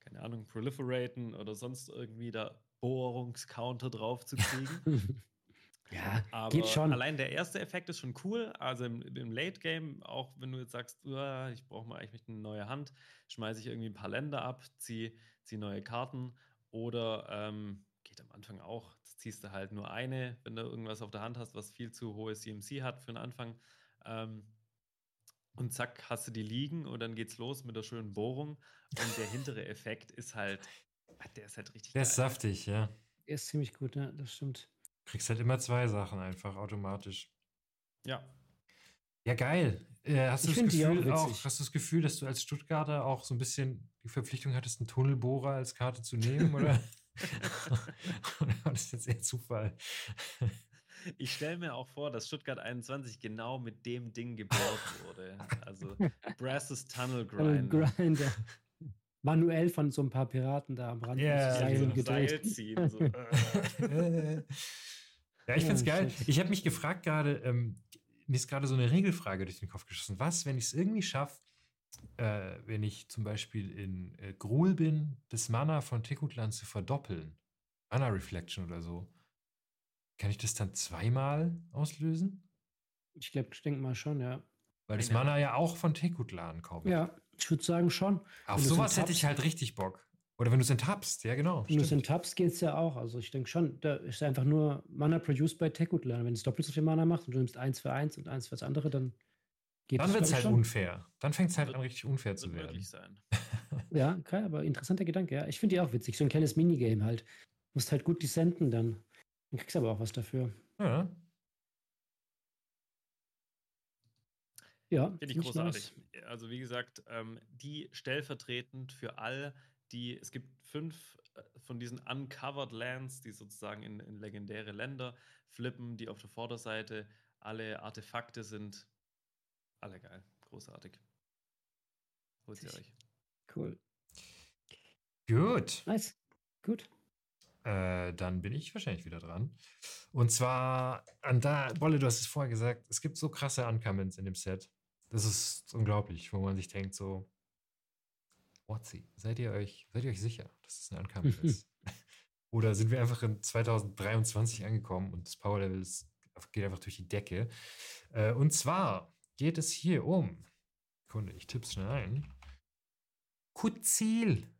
keine Ahnung, proliferaten oder sonst irgendwie da Bohrungscounter drauf zu kriegen. <laughs> ja, Aber geht schon. allein der erste Effekt ist schon cool. Also im, im Late Game, auch wenn du jetzt sagst, "Uah, ich brauche mal eigentlich eine neue Hand, schmeiße ich irgendwie ein paar Länder ab, ziehe zieh neue Karten oder ähm, vielleicht am Anfang auch. Das ziehst du halt nur eine, wenn du irgendwas auf der Hand hast, was viel zu hohe CMC hat für den Anfang. Ähm, und zack, hast du die liegen und dann geht's los mit der schönen Bohrung. Und der hintere Effekt ist halt, ah, der ist halt richtig Der ist saftig, ja. Der ist ziemlich gut, ja, das stimmt. Kriegst halt immer zwei Sachen einfach automatisch. Ja. Ja, geil. Äh, hast, Ich du das auch Gefühl, auch, witzig. hast du das Gefühl, dass du als Stuttgarter auch so ein bisschen die Verpflichtung hattest, einen Tunnelbohrer als Karte zu nehmen? Oder, <laughs> <laughs> das jetzt eher Zufall? Ich stelle mir auch vor, dass Stuttgart 21 genau mit dem Ding gebohrt wurde. Also Brasses Tunnel <laughs> Grinder. Grinder. Grinder. Manuell von so ein paar Piraten da am Rand. Die Seilen so gedreht. Seil ziehen. So. <laughs> ja, ich Ja, find's geil. shit. Ich habe mich gefragt gerade, ähm, mir ist gerade so eine Regelfrage durch den Kopf geschossen. Was, wenn ich es irgendwie schaffe, äh, wenn ich zum Beispiel in äh, Gruul bin, das Mana von Tekutlan zu verdoppeln? Mana Reflection oder so. Kann ich das dann zweimal auslösen? Ich glaube, ich denke mal schon, ja. Weil das Mana ja auch von Tekutlan kommt. Ja, ich würde sagen schon. Auf sowas hätte ich halt richtig Bock. Oder wenn du es enttappst, ja genau. Wenn du es enttappst, geht es ja auch. Also ich denke schon, da ist einfach nur Mana produced by Tekutlan. Wenn es doppelt so viel Mana macht und du nimmst eins für eins und eins für das andere, dann geht Dann wird es halt schon. unfair. Dann fängt es halt Wird- an, richtig unfair zu werden. möglich sein. <laughs> Ja, okay, aber interessanter Gedanke, ja. Ich finde die auch witzig. So ein kleines Minigame halt. Musst halt gut descenten dann. Dann kriegst du aber auch was dafür. Ja. Ja, Finde ich großartig. nice. Also wie gesagt, ähm, die stellvertretend für all die, es gibt fünf äh, von diesen Uncovered Lands, die sozusagen in, in legendäre Länder flippen, die auf der Vorderseite alle Artefakte sind. Alle geil. Großartig. Holt sie euch. Cool. Gut. Nice. Gut. Äh, dann bin ich wahrscheinlich wieder dran. Und zwar, an da, Bolle, du hast es vorher gesagt, es gibt so krasse Uncommons in dem Set. Das ist unglaublich, wo man sich denkt, so, What's seid ihr euch, seid ihr euch sicher, dass es ein Uncommon <laughs> ist? Oder sind wir einfach in 2023 angekommen und das Power-Level ist- geht einfach durch die Decke? Äh, und zwar geht es hier um, Kunde, ich tipp's schnell ein, Kuzil,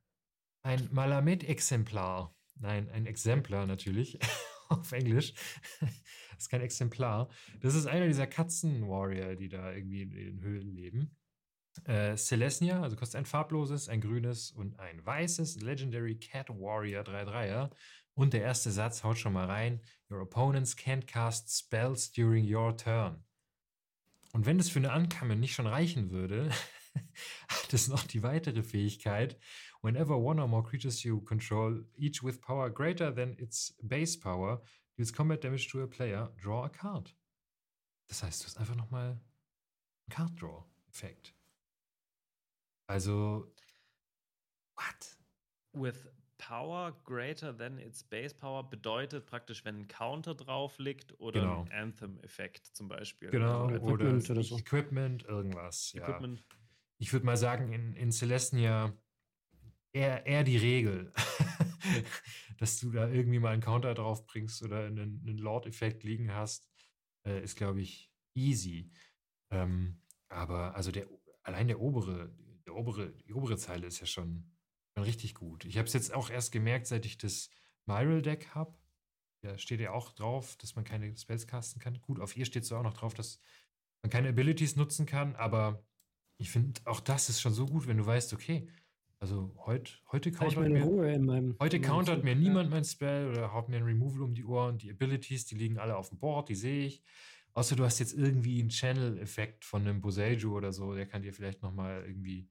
ein Malamed-Exemplar. Nein, ein Exemplar natürlich. <laughs> Auf Englisch. Das ist kein Exemplar. Das ist einer dieser Katzen-Warrior, die da irgendwie in den Höhlen leben. Äh, Celestia, also kostet ein farbloses, ein grünes und ein weißes Legendary Cat Warrior 3-3er. Und der erste Satz haut schon mal rein. Your opponents can't cast spells during your turn. Und wenn das für eine Uncommon nicht schon reichen würde, <laughs> hat es noch die weitere Fähigkeit, Whenever one or more creatures you control, each with power greater than its base power, deals combat damage to a player, draw a card. Das heißt, du hast einfach nochmal einen Card Draw-Effekt. Also, what? With power greater than its base power bedeutet praktisch, wenn ein Counter drauf liegt oder Genau. ein Anthem-Effekt zum Beispiel. Genau, Also Equipment oder, oder so. Equipment, irgendwas. Ja. Equipment. Ich würde mal sagen, in, in Celestia eher, eher die Regel, <laughs> dass du da irgendwie mal einen Counter drauf bringst oder einen, einen Lord-Effekt liegen hast, äh, ist, glaube ich, easy. Ähm, aber also der, allein der obere, der obere, die obere Zeile ist ja schon richtig gut. Ich habe es jetzt auch erst gemerkt, seit ich das Myral-Deck habe. Da steht ja auch drauf, dass man keine Spells casten kann. Gut, auf ihr steht so auch noch drauf, dass man keine Abilities nutzen kann, aber ich finde, auch das ist schon so gut, wenn du weißt, okay, also heut, heute countert mir, heute countert mir niemand mein Spell oder haut mir ein Removal um die Ohren. Die Abilities, die liegen alle auf dem Board, die sehe ich. Außer du hast jetzt irgendwie einen Channel-Effekt von einem Boseiju oder so, der kann dir vielleicht nochmal irgendwie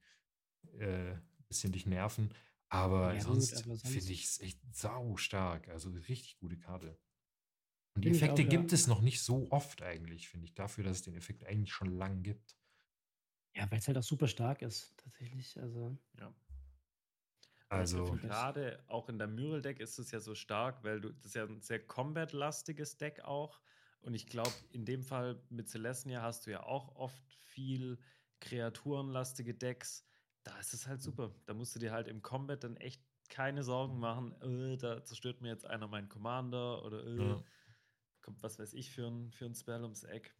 äh, bisschen dich nerven. Aber Ja, sonst sonst- finde ich es echt sau stark. Also richtig gute Karte. Und die Effekte auch, ja. gibt es noch nicht so oft eigentlich, finde ich, dafür, dass es den Effekt eigentlich schon lang gibt. Ja, weil es halt auch super stark ist, tatsächlich. Also, Ja. Also, Gerade auch in der Myral-Deck ist es ja so stark, weil du, das ist ja ein sehr combat-lastiges Deck auch. Und ich glaube, in dem Fall mit Celestia hast du ja auch oft viel kreaturenlastige Decks. Da ist es halt super. Da musst du dir halt im Combat dann echt keine Sorgen machen, äh, da zerstört mir jetzt einer meinen Commander oder äh, Ja. kommt was weiß ich für ein, für ein Spell ums Eck.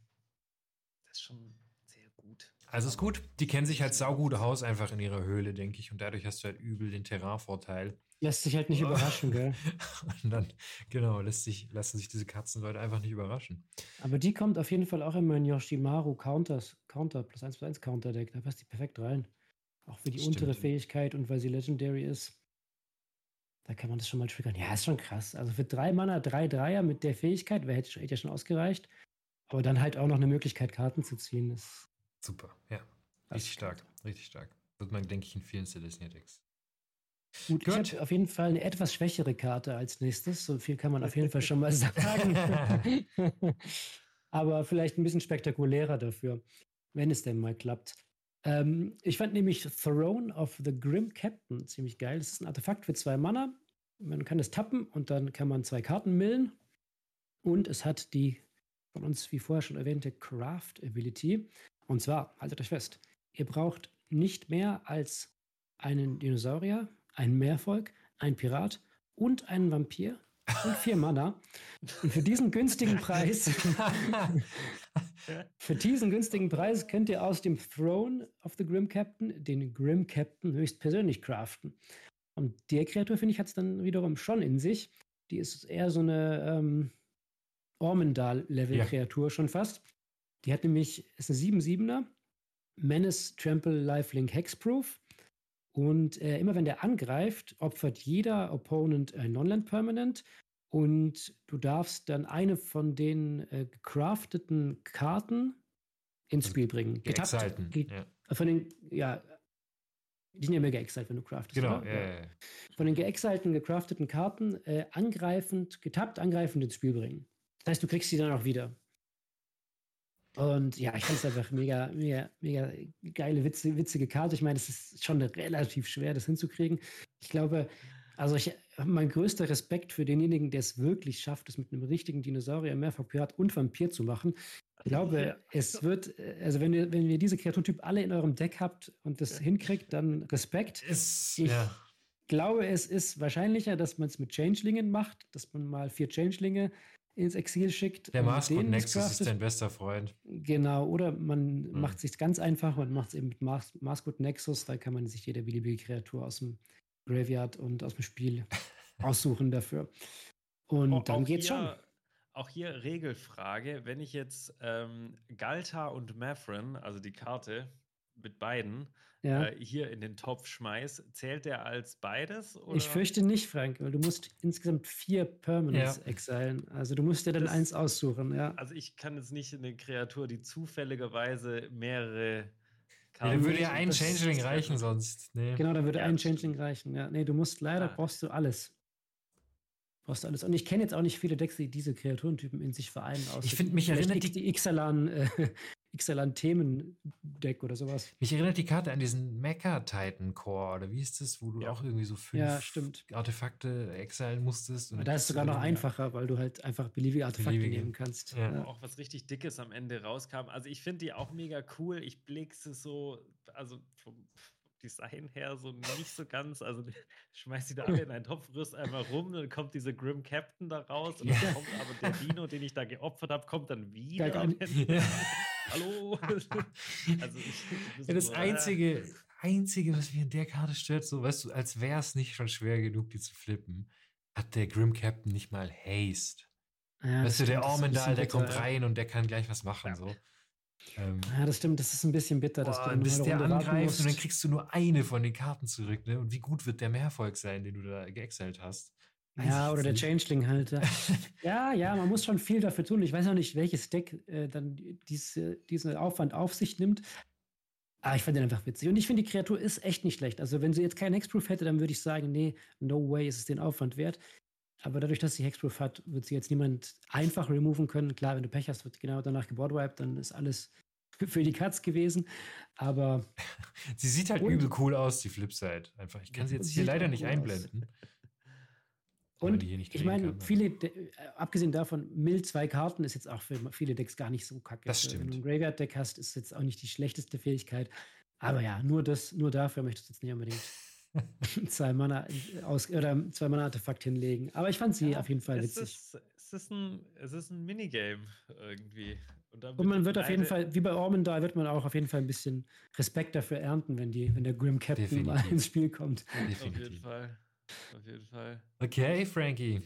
Das ist schon sehr gut. Also ist gut. Die kennen sich halt saugut Haus einfach in ihrer Höhle, denke ich. Und dadurch hast du halt übel den Terrain-Vorteil. Lässt sich halt nicht <laughs> oh. überraschen, gell? Und <laughs> dann, genau, lässt sich, lassen sich diese Katzenleute einfach nicht überraschen. Aber die kommt auf jeden Fall auch immer in Yoshimaru Counters, Counter, plus 1 plus 1 Counter Deck. Da passt die perfekt rein. Auch für die Stimmt. untere Fähigkeit und weil sie Legendary ist. Da kann man das schon mal triggern. Ja, ist schon krass. Also für drei Mana, drei Dreier mit der Fähigkeit, wer hätte, ja schon ausgereicht. Aber dann halt auch noch eine Möglichkeit, Karten zu ziehen. Ist Super, ja. Richtig stark, richtig stark. Wird man, denke ich, in vielen Celestia-Decks. Gut, Gut. ich habe auf jeden Fall eine etwas schwächere Karte als nächstes. So viel kann man auf jeden Fall <laughs> schon mal sagen. <laughs> <laughs> Aber vielleicht ein bisschen spektakulärer dafür, wenn es denn mal klappt. Ähm, ich fand nämlich Throne of the Grim Captain ziemlich geil. Das ist ein Artefakt für zwei Mana. Man kann es tappen und dann kann man zwei Karten millen. Und es hat die von uns, wie vorher schon erwähnte, Craft Ability. Und zwar, haltet euch fest, ihr braucht nicht mehr als einen Dinosaurier, einen Meervolk, einen Pirat und einen Vampir und vier <laughs> Mana. Und für diesen günstigen <laughs> Preis, <laughs> für diesen günstigen Preis könnt ihr aus dem Throne of the Grim Captain den Grim Captain höchstpersönlich craften. Und der Kreatur, finde ich, hat es dann wiederum schon in sich. Die ist eher so eine ähm, Ormendal-Level-Kreatur ja. schon fast. Die hat nämlich, ist eine 7-7er, Menace, Trample, Lifelink, Hexproof. Und äh, immer wenn der angreift, opfert jeder Opponent ein Non-Land-Permanent. Und du darfst dann eine von den äh, gecrafteten Karten ins Spiel bringen. Getappt, ge ja. Von den, ja, die sind ja mehr geexalt, wenn du craftest. Genau, ja, ja. Von den geexalten, gecrafteten Karten äh, angreifend, getappt, angreifend ins Spiel bringen. Das heißt, du kriegst sie dann auch wieder. Und ja, ich fand es einfach mega, mega, mega geile, witzige, witzige Karte. Ich meine, es ist schon relativ schwer, das hinzukriegen. Ich glaube, also ich habe mein größter Respekt für denjenigen, der es wirklich schafft, es mit einem richtigen Dinosaurier, Mehrfach-Pirat und Vampir zu machen. Ich glaube, es wird, also wenn ihr, wenn ihr diese Kreaturtyp alle in eurem Deck habt und das hinkriegt, dann Respekt. Ist, ich ja. glaube, es ist wahrscheinlicher, dass man es mit Changelingen macht, dass man mal vier Changelinge ins Exil schickt. Der Marsgut Nexus ist dein bester Freund. Genau, oder man hm. macht es sich ganz einfach, man macht es eben mit Mars Marsgut Nexus, da kann man sich jede beliebige Kreatur aus dem Graveyard und aus dem Spiel <laughs> aussuchen dafür. Und auch, dann geht's hier, schon. Auch hier Regelfrage, wenn ich jetzt ähm, Galta und Mathrin, also die Karte mit beiden, ja. äh, hier in den Topf schmeiß, zählt der als beides? Oder? Ich fürchte nicht, Frank, weil du musst insgesamt vier Permanents ja. exilen. Also du musst dir dann das, eins aussuchen, ja. Also ich kann jetzt nicht eine Kreatur, die zufälligerweise mehrere Karten. Nee, dann würde ja ein Changeling reichen sonst. Nee. Genau, dann würde ja, ein Changeling reichen. Ja, nee, du musst leider, ah. brauchst du alles. Brauchst du alles. Und ich kenne jetzt auch nicht viele Decks, die diese Kreaturentypen in sich vereinen. Ich finde, mich erinnert die, die Ixalan äh, Ixalan-Themen-Deck oder sowas. Mich erinnert die Karte an diesen Mecha-Titan-Core, oder wie ist das, wo du ja. auch irgendwie so fünf ja, Artefakte exilen musstest. da ist es sogar noch einfacher, weil du halt einfach beliebige Artefakte beliebige. nehmen kannst. Ja. Ja. Auch was richtig Dickes am Ende rauskam. Also ich finde die auch mega cool. Ich blicke sie so, also vom Design her so nicht so ganz. Also schmeißt die da alle in einen Topf, rührst einmal rum, dann kommt dieser Grim Captain da raus und dann kommt aber der Dino, den ich da geopfert habe, kommt dann wieder. <laughs> <laughs> Ja. Hallo. <laughs> also ich, ja, das einzige, äh, einzige, was mich an der Karte stört, so weißt du, als wäre es nicht schon schwer genug, die zu flippen, hat der Grim Captain nicht mal Haste. Ja, weißt du, der Ormendal, der kommt rein und der kann gleich was machen. Ja. So. Ähm, ja, das stimmt, das ist ein bisschen bitter. Boah, dass du bis der angreift und dann kriegst du nur eine von den Karten zurück. Ne? Und wie gut wird der Mehrfolg sein, den du da geexalt hast? Ja, oder der Changeling halt. <laughs> ja, ja, man muss schon viel dafür tun. Ich weiß noch nicht, welches Deck äh, dann diese, diesen Aufwand auf sich nimmt. Aber ich fand den einfach witzig. Und ich finde, die Kreatur ist echt nicht schlecht. Also, wenn sie jetzt keinen Hexproof hätte, dann würde ich sagen, nee, no way ist es den Aufwand wert. Aber dadurch, dass sie Hexproof hat, wird sie jetzt niemand einfach removen können. Klar, wenn du Pech hast, wird genau danach geboardwiped, dann ist alles <laughs> für die Katz gewesen. Aber. <laughs> sie sieht halt übel cool aus, die Flipside. Einfach. Ich kann sie jetzt hier leider nicht cool einblenden. Und ich meine, viele, äh, abgesehen davon, Mill zwei Karten ist jetzt auch für viele Decks gar nicht so kacke. Das stimmt. Wenn du ein Graveyard-Deck hast, ist jetzt auch nicht die schlechteste Fähigkeit. Aber ja, nur das, nur dafür möchtest du jetzt nicht unbedingt <laughs> zwei Mana aus oder zwei Mana Artefakt hinlegen. Aber ich fand sie ja, auf jeden Fall witzig. Ist, es ist ein, es ist ein Minigame irgendwie. Und, und man wird auf jeden Fall, wie bei Orman da, wird man auch auf jeden Fall ein bisschen Respekt dafür ernten, wenn, die, wenn der Grim Captain Definitiv. mal ins Spiel kommt. Definitiv. Auf jeden Fall. Auf jeden Fall. Okay, Frankie.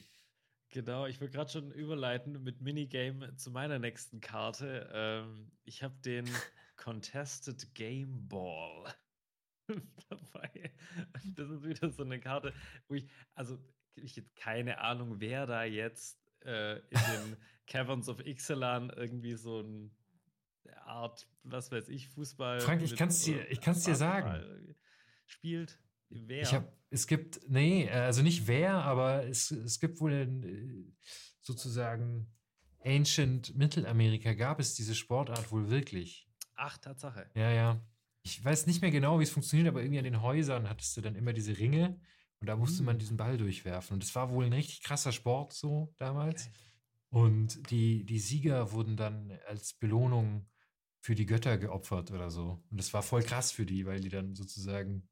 Genau, ich will gerade schon überleiten mit Minigame zu meiner nächsten Karte. Ähm, ich habe den <laughs> Contested Game Ball <laughs> dabei. Das ist wieder so eine Karte, wo ich, also ich habe keine Ahnung, wer da jetzt äh, in den <laughs> Caverns of Ixalan irgendwie so ein Art, was weiß ich, Fußball. Frank, ich kann es dir, ich kann's dir sagen. Spielt. Wer? Ich hab, es gibt, nee, also nicht wer, aber es, es gibt wohl in, sozusagen Ancient Mittelamerika gab es diese Sportart wohl wirklich. Ach, Tatsache. Ja, ja. Ich weiß nicht mehr genau, wie es funktioniert, aber irgendwie an den Häusern hattest du dann immer diese Ringe und da musste man hm. diesen Ball durchwerfen. Und es war wohl ein richtig krasser Sport so damals. Okay. Und die, die Sieger wurden dann als Belohnung für die Götter geopfert oder so. Und das war voll krass für die, weil die dann sozusagen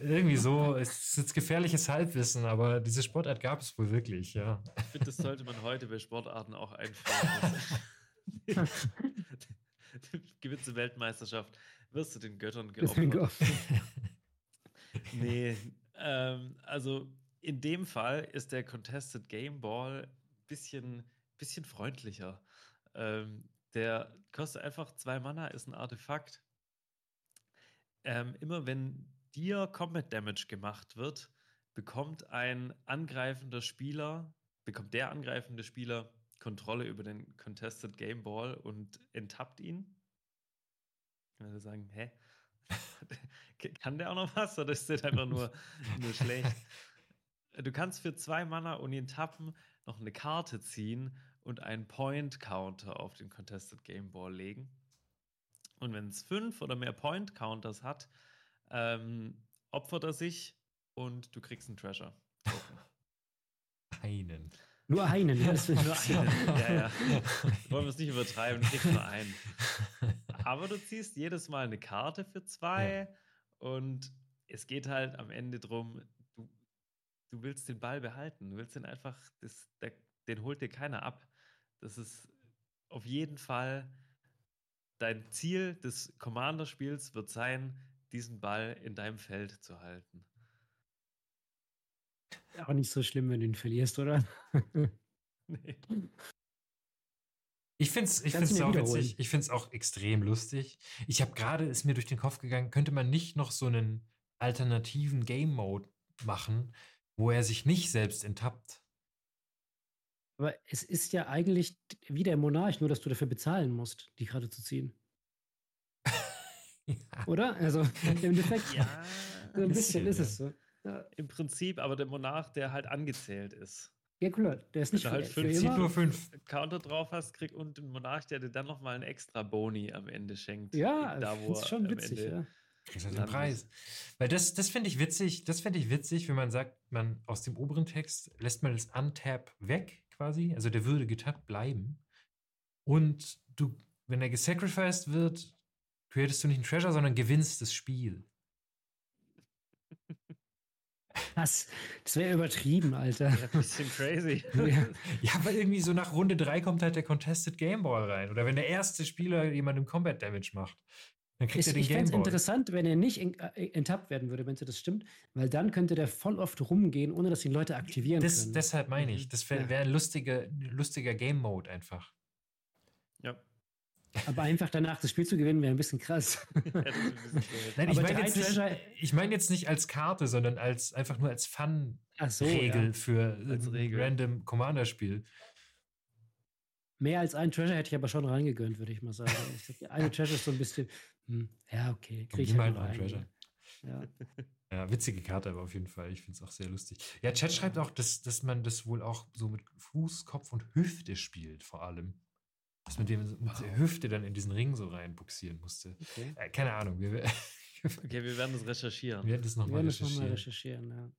irgendwie so, es ist jetzt gefährliches Halbwissen, aber diese Sportart gab es wohl wirklich, ja. Ich finde, das sollte man heute bei Sportarten auch einführen. <laughs> Gewitze Weltmeisterschaft, wirst du den Göttern geopfert. <laughs> nee, ähm, also in dem Fall ist der Contested Game Ball ein bisschen, bisschen freundlicher. Ähm, der kostet einfach zwei Mana, ist ein Artefakt. Ähm, immer wenn dir Combat Damage gemacht wird, bekommt ein angreifender Spieler, bekommt der angreifende Spieler Kontrolle über den Contested Game Ball und enttappt ihn. Wenn wir sagen, hä? <laughs> Kann der auch noch was oder ist der einfach nur, <laughs> nur schlecht? Du kannst für zwei Mana und ihn tappen noch eine Karte ziehen und einen Point Counter auf den Contested Game Ball legen. Und wenn es fünf oder mehr Point Counters hat, ähm, opfert er sich und du kriegst einen Treasure. <laughs> Einen. Nur einen, ja. <laughs> nur einen. <laughs> Ja, ja. Wollen wir es nicht übertreiben, du kriegst nur einen. Aber du ziehst jedes Mal eine Karte für zwei ja. und es geht halt am Ende drum, du, du willst den Ball behalten. Du willst den einfach, das, der, den holt dir keiner ab. Das ist auf jeden Fall dein Ziel des Commander-Spiels wird sein, diesen Ball in deinem Feld zu halten. Auch nicht so schlimm, wenn du ihn verlierst, oder? <laughs> nee. Ich finde es ich find's auch witzig. Ich finde es auch extrem lustig. Ich habe gerade, ist mir durch den Kopf gegangen, könnte man nicht noch so einen alternativen Game Mode machen, wo er sich nicht selbst enttappt? Aber es ist ja eigentlich wie der Monarch, nur dass du dafür bezahlen musst, die Karte zu ziehen. Ja. <laughs> Oder? Also im Endeffekt. ja, so ein bisschen ist es so. Ja. Im Prinzip, aber der Monarch, der halt angezählt ist. Ja, klar, der ist nicht Wenn du halt fünf, für nur fünf Counter drauf hast, krieg und den Monarch, der dir dann nochmal einen extra Boni am Ende schenkt. Ja, da wo ist schon witzig, ja. Kriegst du den Preis. Weil das, das finde ich witzig, das finde ich witzig, wenn man sagt, man aus dem oberen Text lässt man das Untap weg, quasi. Also der würde getappt bleiben. Und du, wenn er gesacrificed wird, createst du nicht einen Treasure, sondern gewinnst das Spiel. Das, das wäre übertrieben, Alter. Ja, ein bisschen crazy. Ja. ja, aber irgendwie so nach Runde 3 kommt halt der Contested Gameball rein. Oder wenn der erste Spieler jemandem Combat Damage macht. Dann kriegt ich, er den ich fände es interessant, wenn er nicht äh, enttappt werden würde, wenn das stimmt, weil dann könnte der voll oft rumgehen, ohne dass ihn Leute aktivieren das, können. Deshalb meine ich, mhm. das wäre wär ein lustiger, lustiger Game Mode einfach. Ja. Aber einfach danach das Spiel zu gewinnen, wäre ein bisschen krass. <laughs> Nein, ich meine jetzt, nicht, ich mein jetzt nicht als Karte, sondern als einfach nur als Fun-Regel so, ja. für als ein random Commander-Spiel. Mehr als ein Treasure hätte ich aber schon reingegönnt, würde ich mal sagen. Ich glaub, eine Treasure ist so ein bisschen, hm, ja, okay, kriege ich halt einen Treasure. Ja. ja, witzige Karte, aber auf jeden Fall. Ich finde es auch sehr lustig. Ja, Chat schreibt auch, dass, dass man das wohl auch so mit Fuß, Kopf und Hüfte spielt, vor allem. Dass man dem mit der Hüfte dann in diesen Ring so reinbuxieren musste. Okay. Äh, keine Ahnung. Wir, <laughs> okay, wir werden das recherchieren. Wir werden das nochmal recherchieren. Noch recherchieren ja.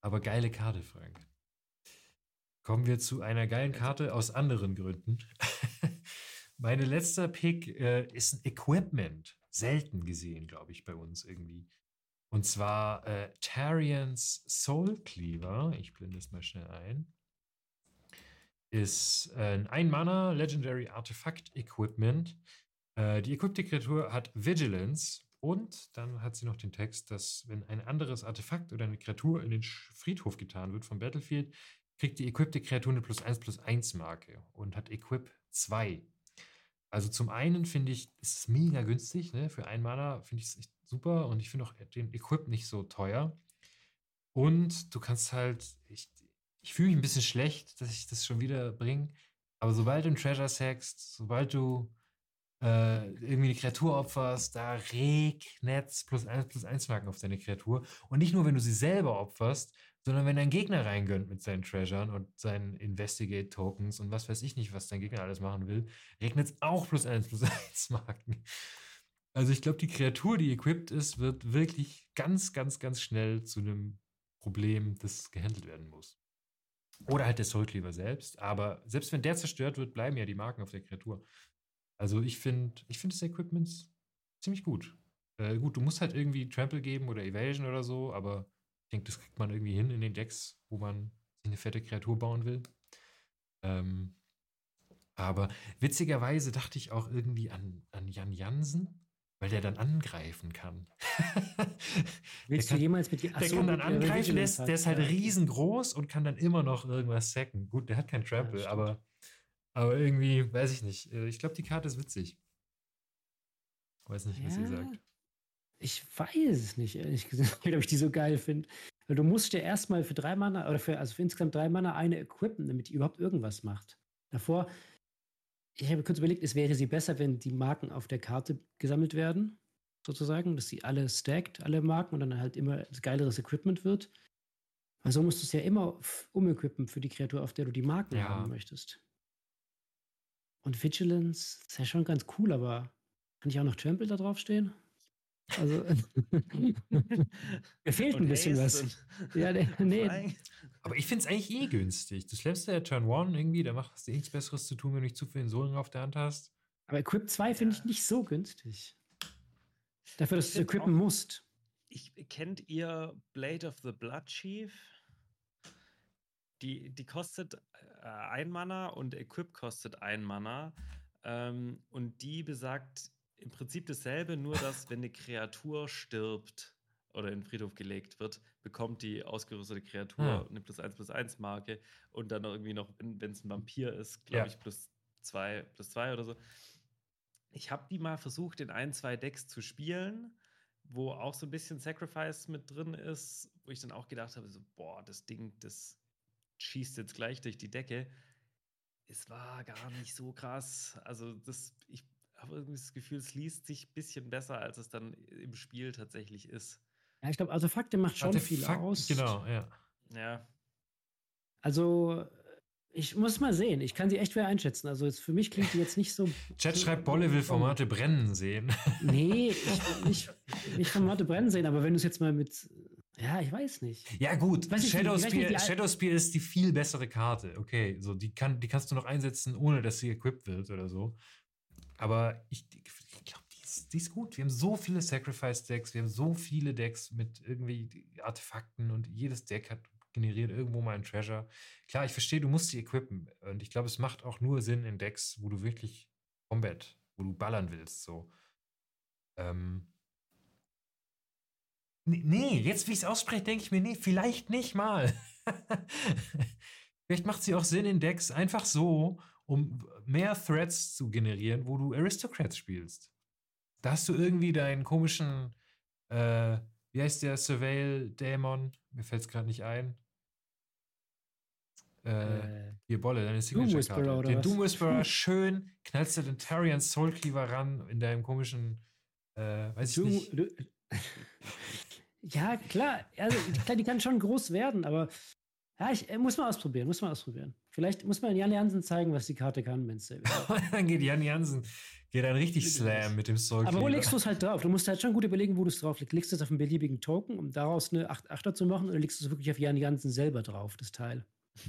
Aber geile Karte, Frank. Kommen wir zu einer geilen Karte aus anderen Gründen. <laughs> Meine letzter Pick äh, ist ein Equipment. Selten gesehen, glaube ich, bei uns irgendwie. Und zwar äh, Tarians Soul Cleaver. Ich blende es mal schnell ein. Ist ein Ein-Mana Legendary Artifact Equipment. Äh, die equipte Kreatur hat Vigilance und dann hat sie noch den Text, dass wenn ein anderes Artefakt oder eine Kreatur in den Friedhof getan wird vom Battlefield, kriegt die equipte Kreatur eine plus 1 plus 1 Marke und hat Equip 2. Also zum einen finde ich, ist es mega günstig, ne? Für ein Mana finde ich es echt super und ich finde auch den Equip nicht so teuer. Und du kannst halt, ich, ich fühle mich ein bisschen schlecht, dass ich das schon wieder bringe, aber sobald du ein Treasure sackst, sobald du äh, irgendwie eine Kreatur opferst, da regnet plus 1 plus 1 Marken auf deine Kreatur. Und nicht nur, wenn du sie selber opferst, sondern wenn dein Gegner reingönnt mit seinen Treasuren und seinen Investigate-Tokens und was weiß ich nicht, was dein Gegner alles machen will, regnet es auch plus 1 plus <laughs> 1 Marken. Also ich glaube, die Kreatur, die equipped ist, wird wirklich ganz, ganz, ganz schnell zu einem Problem, das gehandelt werden muss. Oder halt der Soulcleaver selbst. Aber selbst wenn der zerstört wird, bleiben ja die Marken auf der Kreatur. Also ich finde ich find das Equipment ziemlich gut. Äh, gut, du musst halt irgendwie Trample geben oder Evasion oder so, aber ich denke, das kriegt man irgendwie hin in den Decks, wo man sich eine fette Kreatur bauen will. Ähm, aber witzigerweise dachte ich auch irgendwie an, an Jan Jansen, weil der dann angreifen kann. <laughs> Willst der du jemals mit dir Der kann dann angreifen, der ist, der ist halt riesengroß und kann dann immer noch irgendwas sacken. Gut, der hat kein Trample, ja, aber, aber irgendwie, weiß ich nicht. Äh, ich glaube, die Karte ist witzig. Weiß nicht, was ja, ihr sagt. Ich weiß es nicht, ehrlich gesagt, <laughs> ob ich die so geil finde. Weil du musst dir erstmal für drei Mana, oder für, also für insgesamt drei Mana eine equippen, damit die überhaupt irgendwas macht. Davor ich habe kurz überlegt, es wäre sie besser, wenn die Marken auf der Karte gesammelt werden, sozusagen, dass sie alle stackt, alle Marken und dann halt immer geileres Equipment wird. Weil so musst du es ja immer umequippen für die Kreatur, auf der du die Marken ja. haben möchtest. Und Vigilance ist ja schon ganz cool, aber kann ich auch noch Trample da drauf stehen? Also, <laughs> mir fehlt ein bisschen was. Ja, <laughs> nee. nee. Aber ich finde es eigentlich eh günstig. Du slammst ja Turn 1 irgendwie, da machst du nichts Besseres zu tun, wenn du nicht zu viele Sohlen auf der Hand hast. Aber Equip 2 finde ich nicht so günstig. Dafür, dass du es equippen musst. Ich, kennt ihr Blade of the Blood Chief? Die, die kostet äh, ein Mana und Equip kostet ein Mana. Ähm, und die besagt, im Prinzip dasselbe, nur dass, wenn eine Kreatur stirbt oder in den Friedhof gelegt wird, bekommt die ausgerüstete Kreatur ja. eine plus 1 plus 1 Marke und dann irgendwie noch, wenn es ein Vampir ist, glaube ja. ich, plus 2 plus 2 oder so. Ich habe die mal versucht, in ein, zwei Decks zu spielen, wo auch so ein bisschen Sacrifice mit drin ist, wo ich dann auch gedacht habe, so, boah, das Ding, das schießt jetzt gleich durch die Decke. Es war gar nicht so krass. Also, das, ich habe irgendwie das Gefühl, es liest sich ein bisschen besser, als es dann im Spiel tatsächlich ist. Ja, ich glaube, Artefakte macht schon Artefakt, viel aus. Genau, ja. Ja. Also, ich muss mal sehen. Ich kann sie echt schwer einschätzen. Also jetzt, für mich klingt die jetzt nicht so. <laughs> Chat schreibt, Bolle will Formate brennen sehen. <laughs> Nee, ich will nicht, nicht Formate brennen sehen, aber wenn du es jetzt mal mit. Ja, ich weiß nicht. Ja, gut. Shadowspear, Shadowspear ist die viel bessere Karte. Okay, so die, kann, die kannst du noch einsetzen, ohne dass sie equipped wird oder so. Aber ich, ich glaube, die ist, die ist gut. Wir haben so viele Sacrifice-Decks, wir haben so viele Decks mit irgendwie Artefakten und jedes Deck hat generiert irgendwo mal ein Treasure. Klar, ich verstehe, du musst sie equippen. Und ich glaube, es macht auch nur Sinn in Decks, wo du wirklich Combat, wo du ballern willst. So. Ähm. Nee, jetzt wie ich es ausspreche, denke ich mir, nee, vielleicht nicht mal. <laughs> vielleicht macht sie auch Sinn in Decks einfach so, um mehr Threads zu generieren, wo du Aristocrats spielst. Da hast du irgendwie deinen komischen, äh, wie heißt der Surveil-Dämon? Mir fällt es gerade nicht ein. Äh, äh, hier Bolle, deine Signature-Karte. Den Doom Whisperer <laughs> schön, knallst du den Tarian Soulcleaver ran in deinem komischen, äh, weiß ich nicht. Du, <laughs> ja, klar, also klar, die kann schon groß werden, aber ja, ich äh, muss mal ausprobieren, muss mal ausprobieren. Vielleicht muss man Jan Jansen zeigen, was die Karte kann, wenn es <laughs> Dann geht Jan Jansen, geht dann richtig Slam mit dem Soul Aber wo legst du es halt drauf? Du musst halt schon gut überlegen, wo du es drauf legst. Legst du es auf einen beliebigen Token, um daraus eine 8-8er zu machen, oder legst du es wirklich auf Jan Jansen selber drauf, das Teil?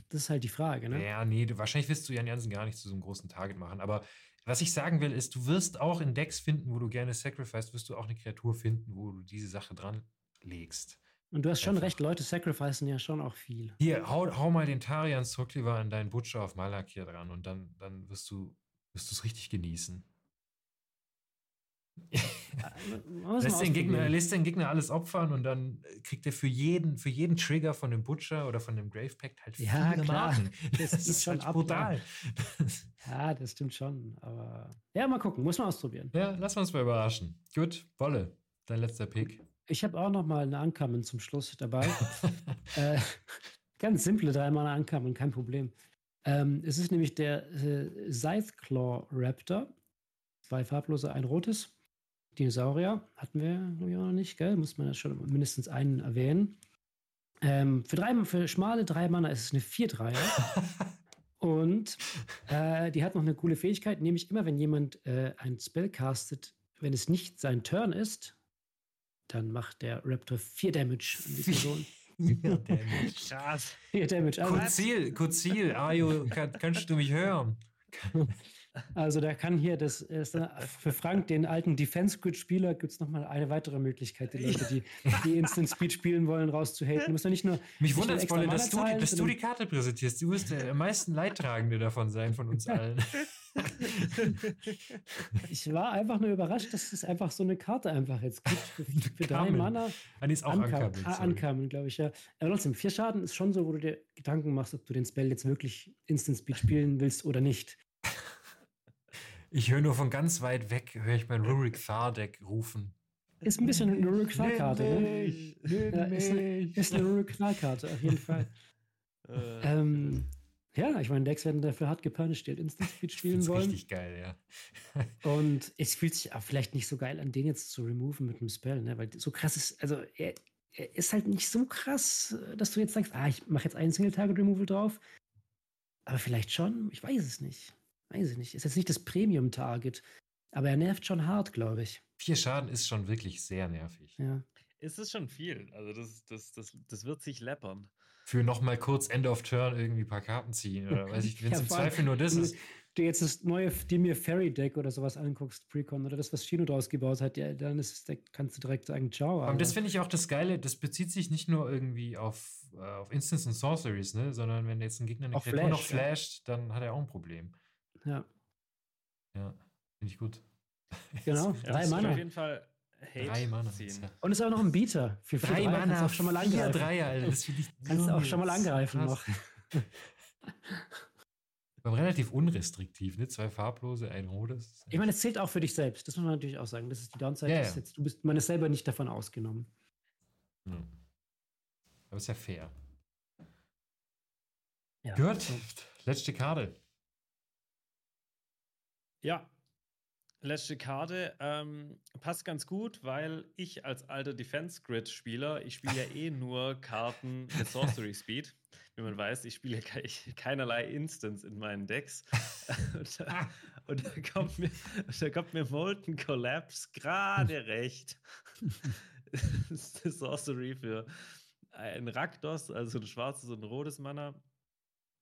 Das ist halt die Frage, ne? Ja, nee, du, wahrscheinlich wirst du Jan Jansen gar nicht zu so einem großen Target machen. Aber was ich sagen will, ist, du wirst auch in Decks finden, wo du gerne sacrificed, wirst du auch eine Kreatur finden, wo du diese Sache dran legst. Und du hast schon Einfach. recht, Leute sacrificen ja schon auch viel. Hier, hau, hau mal den Tarian Struckliver an deinen Butcher auf Malak hier dran und dann, dann wirst du wirst es richtig genießen. Muss Lässt den, Gegner, lässt den Gegner alles opfern und dann kriegt er für jeden, für jeden Trigger von dem Butcher oder von dem Grave Pact halt Ja, viele klar. Marken. <laughs> Das Das ist schon halt brutal. Ja, das stimmt schon. Aber ja, mal gucken, muss man ausprobieren. Ja, lass uns mal überraschen. Gut, Wolle, dein letzter Pick. Ich habe auch noch mal eine Ankamen zum Schluss dabei. <laughs> äh, ganz simple dreimal Ankamen, kein Problem. Ähm, es ist nämlich der äh, Scytheclaw Raptor. Zwei farblose, ein rotes. Dinosaurier hatten wir, glaube ich, auch noch nicht, gell? Muss man ja schon mindestens einen erwähnen. Ähm, für, drei, für schmale drei Mana ist es eine 4-3er. <laughs> Und äh, die hat noch eine coole Fähigkeit, nämlich immer, wenn jemand äh, ein Spell castet, wenn es nicht sein Turn ist, dann macht der Raptor 4 Damage an die Person. <laughs> Ja, Damage. Krass. 4 Damage. Kuzil, Kuzil, kann, kannst du mich hören? <laughs> also da kann hier das, ist, äh, für Frank, den alten Defense Grid Spieler, gibt es nochmal eine weitere Möglichkeit, die Leute, die, die Instant Speed spielen wollen, rauszuhaten. Du musst ja nicht nur Mich wundert es, Mana dass, du, dass du die Karte präsentierst. Du wirst der am meisten Leidtragende davon sein von uns allen. <laughs> Ich war einfach nur überrascht, dass es einfach so eine Karte einfach jetzt gibt. Für, für drei. Mana Ah, die ist auch ankam, ankamen. ankamen, glaube ich, ja. Aber trotzdem, vier Schaden ist schon so, wo du dir Gedanken machst, ob du den Spell jetzt wirklich Instant Speed spielen willst oder nicht. Ich höre nur von ganz weit weg, höre ich mein Rurik Thar-Deck rufen. Ist ein bisschen eine Rurik Knallkarte, Nimm ne? Ja, ist, eine, ist eine Rurik Knallkarte, auf jeden Fall. <laughs> Äh, ähm, ja, ich meine, Decks werden dafür hart gepunished, die halt Instant Speed spielen wollen. richtig geil, ja. <laughs> Und es fühlt sich auch vielleicht nicht so geil an, den jetzt zu removen mit einem Spell, ne? Weil so krass ist, also er, er ist halt nicht so krass, dass du jetzt sagst, ah, ich mache jetzt einen Single-Target-Removal drauf. Aber vielleicht schon, ich weiß es nicht. Weiß ich nicht. Ist jetzt nicht das Premium-Target. Aber er nervt schon hart, glaube ich. Vier Schaden ist schon wirklich sehr nervig. Ja. es ist schon viel. Also das, das, das, das wird sich läppern. Für nochmal kurz End of Turn irgendwie ein paar Karten ziehen oder weiß ich, wenn es Ja, im Zweifel nur das wenn ist. Du jetzt das neue Dimir Fairy Deck oder sowas anguckst, Precon, oder das, was Chino draus gebaut hat, ja, dann ist das Deck, kannst du direkt sagen, ciao. Aber das finde ich auch das Geile, das bezieht sich nicht nur irgendwie auf, äh, auf Instants und Sorceries, ne? sondern wenn jetzt ein Gegner eine Kreatur noch Flash, ja. flasht, dann hat er auch ein Problem. Ja, Ja, finde ich gut. <laughs> genau. Ja, Drei Mana. Auf jeden Fall Hate Drei Mana. ziehen. Und ist auch noch ein Beater. Für vier Drei Dreier kannst du Mana, auch schon mal vier angreifen. Dreier, Alter, das finde ich <laughs> Kannst du auch schon mal angreifen krass. noch. <laughs> Aber relativ unrestriktiv, ne? Zwei farblose, ein rotes. Ich meine, es zählt auch für dich selbst. Das muss man natürlich auch sagen. Das ist die Downside. Ja, das ist ja. Jetzt, du bist, man ist selber nicht davon ausgenommen. Ja. Aber ist ja fair. Ja. Gut, letzte Karte. Ja, letzte Karte ähm, passt ganz gut, weil ich als alter Defense Grid Spieler, ich spiele ja eh nur Karten mit Sorcery Speed. Wie man weiß, ich spiele ke keinerlei Instants in meinen Decks. <laughs> und, da, und da kommt mir, da kommt mir Molten Collapse gerade recht. das ist eine Sorcery für ein Raktos, also ein schwarzes und ein rotes Mana.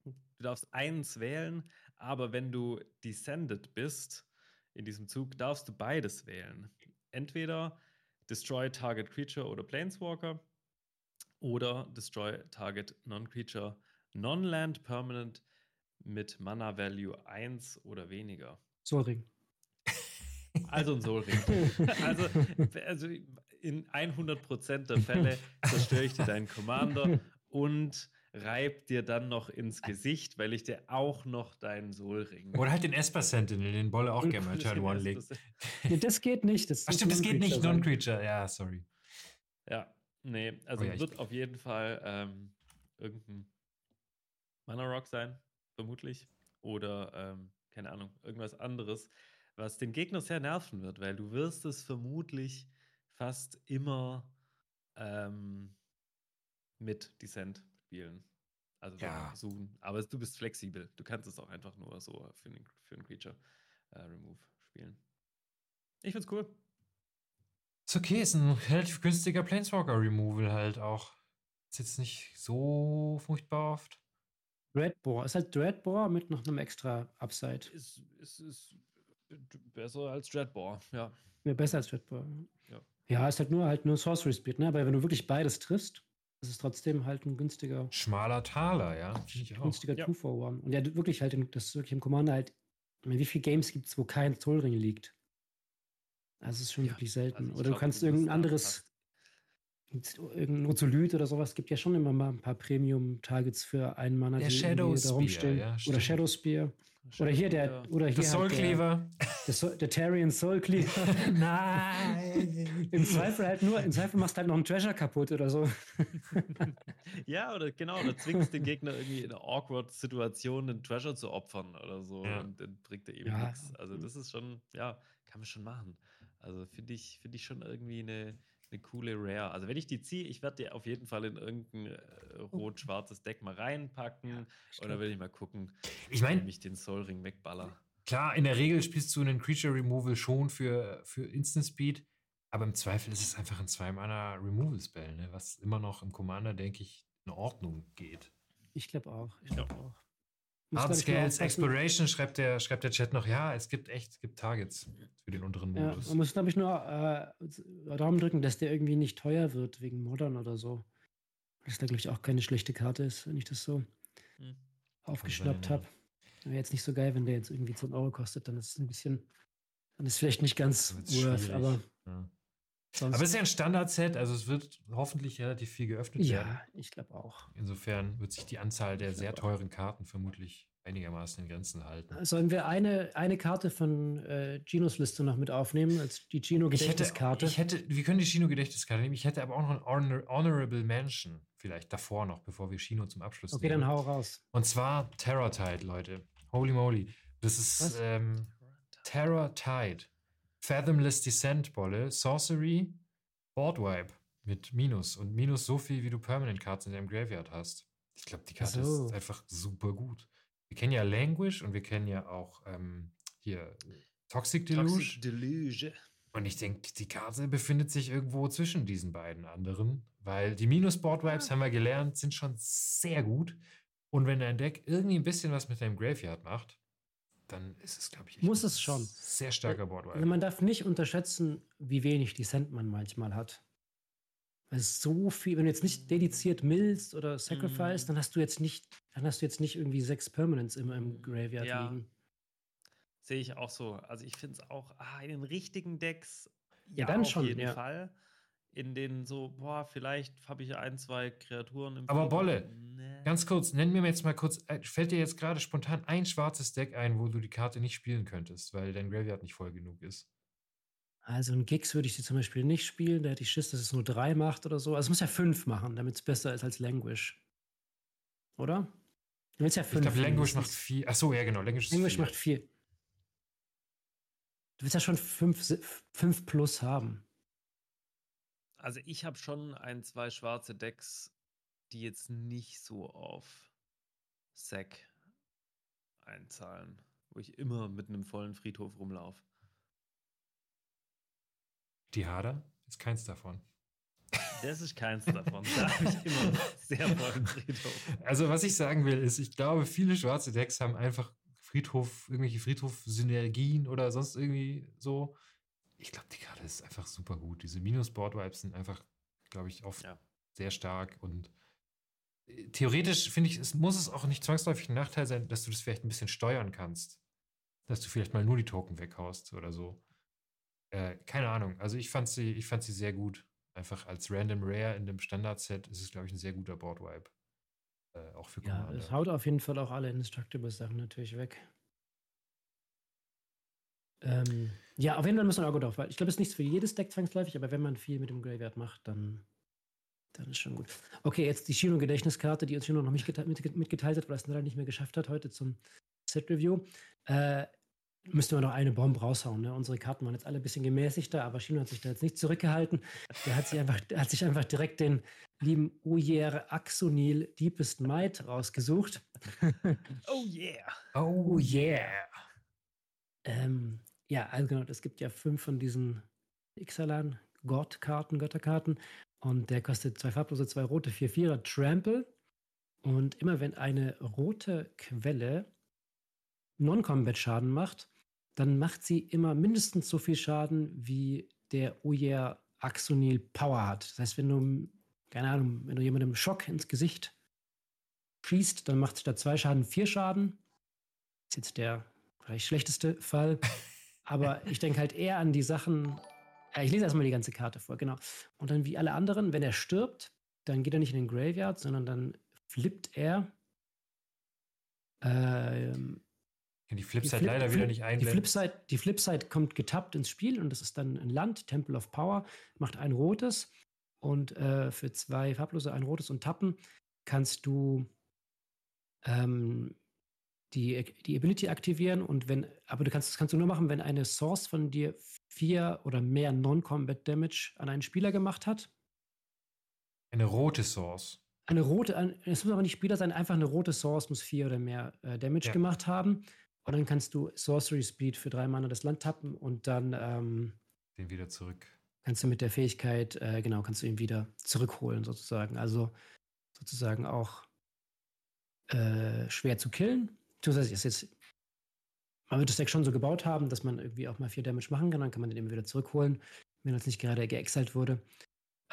Du darfst eins wählen, aber wenn du descended bist in diesem Zug, darfst du beides wählen. Entweder Destroy Target Creature oder Planeswalker oder Destroy Target Non-Creature Non-Land Permanent mit Mana Value 1 oder weniger. Sorry. Also ein Soul Ring. <laughs> also, also in 100% der Fälle zerstöre ich dir deinen Commander und reib dir dann noch ins Gesicht, weil ich dir auch noch deinen Soul Ring. Oder halt den Esper Sentinel, den Bolle auch gerne mal Turn One legt. Nee, das geht nicht. Das Ach stimmt, das geht nicht, Non-Creature. Ja, sorry. Ja, nee, also Oh ja, wird auf jeden Fall ähm, irgendein Mana Rock sein, vermutlich. Oder, ähm, keine Ahnung, irgendwas anderes, was den Gegner sehr nerven wird, weil du wirst es vermutlich fast immer ähm, mit Descent spielen. Also Ja. wir versuchen. Aber du bist flexibel. Du kannst es auch einfach nur so für einen, für einen Creature äh, Remove spielen. Ich find's cool. Ist okay, ist ein relativ günstiger Planeswalker-Removal halt auch. Ist jetzt nicht so furchtbar oft. Dreadbore. Ist halt Dreadbore mit noch einem extra Upside. Ist, ist, ist besser als Dreadbore, ja. Ja, besser als Dreadbore. Ja, ist halt nur halt nur Sorcery Speed, ne? Aber wenn du wirklich beides triffst, ist es trotzdem halt ein günstiger. Schmaler Taler, ja. Ich auch. Günstiger ja. 2 for One. Und ja, wirklich halt, in, das ist wirklich im Commander halt. Wie viele Games gibt es, wo kein Zollring liegt? Also, es ist schon ja, wirklich selten. Also oder glaub, du kannst irgendein anderes irgendein Ozolyt oder sowas gibt ja schon immer mal ein paar Premium-Targets für einen Mann, der Shadow Spear, rumstehen. Ja, oder Shadow Spear. Oder hier der, oder hier <laughs> der Soul Cleaver. Der, der, der Tarian Soul Cleaver. <laughs> <laughs> Nein! Im Zweifel halt nur, im Zweifel machst du halt noch einen Treasure kaputt oder so. ja, oder genau, oder zwingst den Gegner irgendwie in einer awkward Situation einen Treasure zu opfern oder so. Ja. Und dann bringt er eben ja. nichts. Also, das ist schon, ja, kann man schon machen. Also, finde ich, finde ich schon irgendwie eine, eine coole Rare. Also wenn ich die ziehe, ich werde die auf jeden Fall in irgendein äh, oh. rot-schwarzes Deck mal reinpacken. Ja, oder will ich mal gucken, ich mein, ich den Soul Ring wegballer. Klar, in der Regel spielst du einen Creature Removal schon für, für Instant Speed, aber im Zweifel ist es einfach ein 2-Mana Removal Spell, ne? was immer noch im Commander, denke ich, in Ordnung geht. Ich glaube auch. Ich glaube ja. auch. Hard Scales Exploration schreibt der, schreibt der Chat noch, ja, es gibt echt, es gibt Targets für den unteren Modus. Ja, man muss, glaube ich, nur äh, Daumen drücken, dass der irgendwie nicht teuer wird wegen Modern oder so. Dass da, glaube ich, auch keine schlechte Karte ist, wenn ich das so hm. aufgeschnappt habe. Wäre jetzt nicht so geil, wenn der jetzt irgendwie 10 Euro kostet, dann ist es ein bisschen, dann ist es vielleicht nicht ganz worth, aber. Ja. Sonst Aber es ist ja ein Standard-Set, also es wird hoffentlich relativ viel geöffnet ja, werden. Ja, ich glaube auch. Insofern wird sich die Anzahl der sehr teuren Karten vermutlich einigermaßen in Grenzen halten. Sollen wir eine, eine Karte von äh, Ginos Liste noch mit aufnehmen, als die Gino-Gedächtniskarte? Ich hätte, wir können die Gino-Gedächtniskarte nehmen. Ich hätte aber auch noch ein Honor, Honorable Mention vielleicht davor noch, bevor wir Gino zum Abschluss okay, nehmen. Okay, dann hau raus. Und zwar Terror Tide, Leute. Holy moly. Das ist ähm, Terror Tide. Fathomless Descent Bolle, Sorcery, Boardwipe mit Minus. Und Minus so viel, wie du Permanent Cards in deinem Graveyard hast. Ich glaube, die Karte so. ist einfach super gut. Wir kennen ja Languish und wir kennen ja auch ähm, hier Toxic Deluge. Toxic Deluge. Und ich denke, die Karte befindet sich irgendwo zwischen diesen beiden anderen, weil die Minus-Board-Vibes, ja. haben wir gelernt, sind schon sehr gut. Und wenn dein Deck irgendwie ein bisschen was mit deinem Graveyard macht, dann ist es, glaube ich, muss es schon. Sehr starker Boardwipe. Also man darf nicht unterschätzen, wie wenig Descent man manchmal hat. Weil so viel, wenn du jetzt nicht dediziert millst oder sacrifice, mm. dann hast du jetzt nicht, dann hast du jetzt nicht irgendwie sechs Permanents immer im Graveyard ja. liegen. Sehe ich auch so. Also ich finde es auch ah, in den richtigen Decks ja, ja dann auf schon, jeden ja. Fall. In den so, boah, vielleicht habe ich ein, zwei Kreaturen im Aber Bolle, nee. ganz kurz, nenn mir jetzt mal kurz, äh, fällt dir jetzt gerade spontan ein schwarzes Deck ein, wo du die Karte nicht spielen könntest, weil dein Graveyard nicht voll genug ist? Also ein Gigs würde ich sie zum Beispiel nicht spielen, da hätte ich Schiss, dass es nur drei macht oder so. Also es muss ja fünf machen, damit es besser ist als Languish. Oder? Du willst ja fünf. Ich glaube, Languish macht vier. Achso, ja, genau. Languish, Languish macht vier. Du willst ja schon fünf, fünf plus haben. Also ich habe schon ein, zwei schwarze Decks, die jetzt nicht so auf Sack einzahlen, wo ich immer mit einem vollen Friedhof rumlaufe. Die Hader ist keins davon. Das ist keins davon. Da habe ich immer <laughs> sehr vollen Friedhof. Also, was ich sagen will, ist, ich glaube, viele schwarze Decks haben einfach Friedhof, irgendwelche Friedhof-Synergien oder sonst irgendwie so. Ich glaube, die Karte ist einfach super gut. Diese Minus-Board-Vibes sind einfach, glaube ich, oft ja. sehr stark und äh, theoretisch finde ich, es muss es auch nicht zwangsläufig ein Nachteil sein, dass du das vielleicht ein bisschen steuern kannst. Dass du vielleicht mal nur die Token weghaust oder so. Äh, keine Ahnung. Also ich fand sie, ich fand sie sehr gut. Einfach als Random Rare in dem Standard-Set ist es, glaube ich, ein sehr guter Board-Wipe. Äh, auch für Commander. Ja, es haut auf jeden Fall auch alle Indestructible-Sachen natürlich weg. Ähm, ja, auf jeden Fall muss man Auge drauf, weil ich glaube, es ist nichts für jedes Deck zwangsläufig, aber wenn man viel mit dem Graveyard macht, dann, dann ist schon gut. Okay, jetzt die Shino-Gedächtniskarte, die uns Shino noch mitgeteilt, mitgeteilt hat, weil es leider nicht mehr geschafft hat heute zum Set-Review. Äh, müsste man noch eine Bombe raushauen. Ne? Unsere Karten waren jetzt alle ein bisschen gemäßigter, aber Shino hat sich da jetzt nicht zurückgehalten. Der hat sich einfach, hat sich einfach direkt den lieben Uyer Axonil Deepest Might rausgesucht. <laughs> oh yeah. Oh yeah. Ähm, ja, also genau, es gibt ja fünf von diesen Ixalan Gottkarten, Götterkarten. Und der kostet zwei farblose, zwei rote, vier Vierer Trample. Und immer wenn eine rote Quelle Non-Combat-Schaden macht, dann macht sie immer mindestens so viel Schaden wie der Oyer Axonil Power hat. Das heißt, wenn du, keine Ahnung, wenn du jemandem Schock ins Gesicht schießt, dann macht statt zwei Schaden vier Schaden. Das ist jetzt der vielleicht schlechteste Fall. <laughs> Aber ich denke halt eher an die Sachen. Ja, ich lese erstmal die ganze Karte vor, genau. Und dann wie alle anderen, wenn er stirbt, dann geht er nicht in den Graveyard, sondern dann flippt er. Ähm, die Flipside die Flip, leider wieder nicht einblenden. Die Flipside, die Flipside kommt getappt ins Spiel und das ist dann ein Land, Temple of Power, macht ein rotes und äh, für zwei farblose ein rotes und tappen kannst du ähm, die, die Ability aktivieren und wenn, aber du kannst, das kannst du nur machen, wenn eine Source von dir vier oder mehr Non-Combat Damage an einen Spieler gemacht hat. Eine rote Source. Eine rote, es muss aber nicht Spieler sein, einfach eine rote Source muss vier oder mehr äh, Damage ja. gemacht haben. Und dann kannst du Sorcery Speed für drei Mana das Land tappen und dann ähm, den wieder zurück. Kannst du mit der Fähigkeit, äh, genau, kannst du ihn wieder zurückholen, sozusagen. Also sozusagen auch äh, schwer zu killen. Heißt, ist jetzt, man wird das Deck schon so gebaut haben, dass man irgendwie auch mal vier Damage machen kann, dann kann man den immer wieder zurückholen, wenn das nicht gerade geexalt wurde.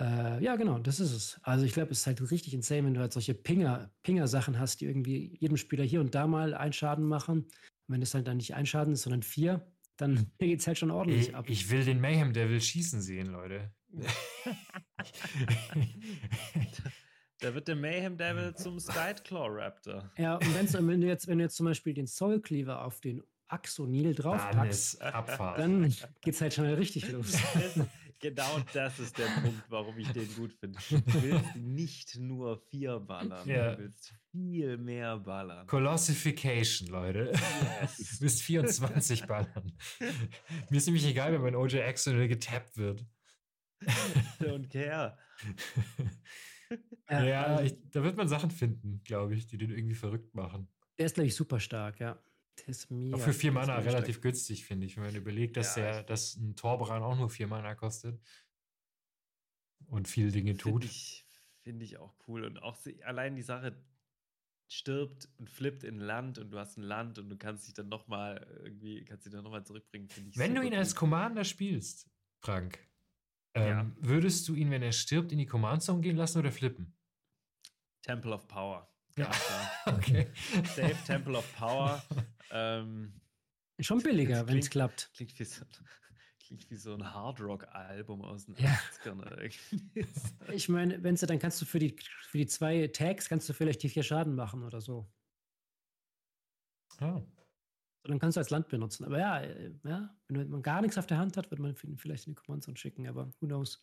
Äh, ja, genau, das ist es. Also ich glaube, es ist halt richtig insane, wenn du halt solche Pinger, Pinger-Sachen hast, die irgendwie jedem Spieler hier und da mal einen Schaden machen. Und wenn es halt dann nicht ein Schaden ist, sondern vier, dann <laughs> geht es halt schon ordentlich ich, ab. Ich will den Mayhem Devil schießen sehen, Leute. <laughs> <laughs> Da wird der Mayhem Devil zum Skyclaw Raptor. Ja, und wenn du, jetzt, wenn du jetzt zum Beispiel den Soul Cleaver auf den Axonil draufpackst, dann geht's halt schon richtig los. <laughs> genau das ist der Punkt, warum ich den gut finde. Du willst nicht nur vier ballern, ja. du willst viel mehr ballern. Colossification, Leute. Yes. <laughs> Du willst 24 ballern. Mir ist nämlich egal, wenn mein OJ Axonil getappt wird. Don't care. <laughs> Ja, ja ich, da wird man Sachen finden, glaube ich, die den irgendwie verrückt machen. Der ist, glaube ich, super stark, ja. Auch für vier Mana relativ stark. günstig, finde ich, wenn man überlegt, dass, ja, der, dass ein Torbran auch nur vier Mana kostet und viele Dinge tut. Finde ich, auch cool. Und auch allein die Sache, stirbt und flippt in Land und du hast ein Land und du kannst dich dann nochmal irgendwie, kannst dich dann nochmal zurückbringen, finde ich. Wenn du ihn cool. als Commander spielst, Frank, ähm, ja. Würdest du ihn, wenn er stirbt, in die Command Zone gehen lassen oder flippen? Temple of Power. Ja. <laughs> okay. Save Temple of Power. ähm, Schon billiger, wenn es klappt. Klingt wie so, <laughs> klingt wie so ein Hardrock-Album aus den ja. 80ern. <laughs> ich meine, wenn du, dann kannst du für die, für die zwei Tags kannst du vielleicht die vier Schaden machen oder so. Oh dann kannst du als Land benutzen. Aber ja, äh, ja, wenn man gar nichts auf der Hand hat, wird man vielleicht in die Command Zone schicken, aber who knows.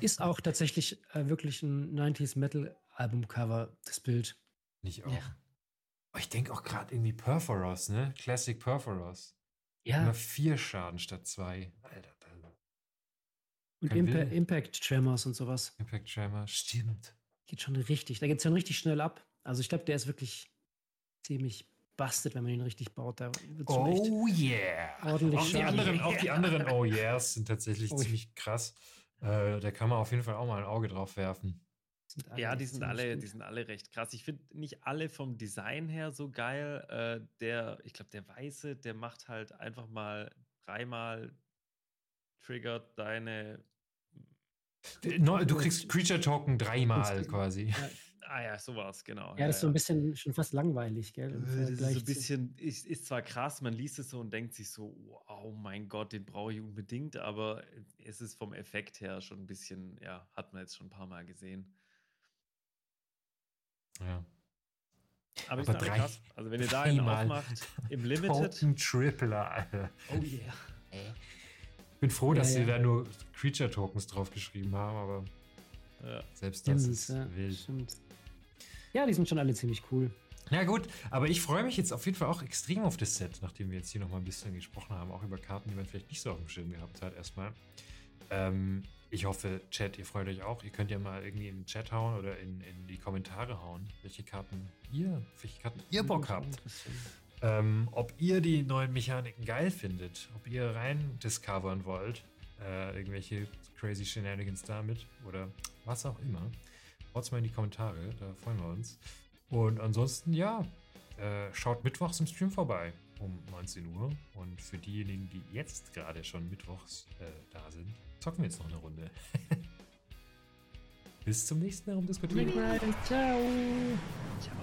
Ist auch tatsächlich äh, wirklich ein 90s Metal Album-Cover, das Bild. Nicht auch. Ja. Oh, ich denke auch gerade irgendwie Perforos, ne? Classic Perforos. Ja. Immer vier Schaden statt zwei. Alter. Und Impa Impact Tremors und sowas. Impact Tremor, stimmt. Geht schon richtig, da geht es schon richtig schnell ab. Also ich glaube, der ist wirklich ziemlich bastet, wenn man ihn richtig baut. Da oh yeah! Ordentlich auch, die anderen, auch die <laughs> anderen Oh yeahs sind tatsächlich oh. ziemlich krass. Äh, da kann man auf jeden Fall auch mal ein Auge drauf werfen. Ja, die sind alle, die sind alle recht krass. Ich finde nicht alle vom Design her so geil. Äh, der, ich glaube, der Weiße, der macht halt einfach mal dreimal triggert deine. Du kriegst Creature Token dreimal quasi. Ja, <laughs> Ah ja, sowas, genau. Ja, das ist so ein bisschen schon fast langweilig, gell? Äh, das ist so ein bisschen, ist, ist zwar krass, man liest es so und denkt sich so, oh mein Gott, den brauche ich unbedingt, aber es ist vom Effekt her schon ein bisschen, ja, hat man jetzt schon ein paar Mal gesehen. Ja. Aber, aber drei, krass. Also wenn ihr da einen aufmacht, im Limited. Tripler, Alter. Oh yeah. Ich bin froh, dass ja, sie da nur Creature Tokens draufgeschrieben haben, aber ja. selbst das Stimmt, ist ja, wild. Stimmt. Ja, die sind schon alle ziemlich cool. Ja, gut, aber ich freue mich jetzt auf jeden Fall auch extrem auf das Set, nachdem wir jetzt hier nochmal ein bisschen gesprochen haben, auch über Karten, die man vielleicht nicht so auf dem Schirm gehabt hat, erstmal. Ähm, ich hoffe, Chat, ihr freut euch auch. Ihr könnt ja mal irgendwie in den Chat hauen oder in, in die Kommentare hauen, welche Karten ihr, welche Karten ihr Bock habt. Ähm, ob ihr die neuen Mechaniken geil findet, ob ihr rein discovern wollt, äh, irgendwelche crazy Shenanigans damit oder was auch immer. Haut's mal in die Kommentare, da freuen wir uns. Und ansonsten, ja, äh, schaut mittwochs im Stream vorbei um 19 Uhr. Und für diejenigen, die jetzt gerade schon mittwochs äh, da sind, zocken wir jetzt noch eine Runde. <laughs> Bis zum nächsten Mal um diskutieren. Ciao. Ciao.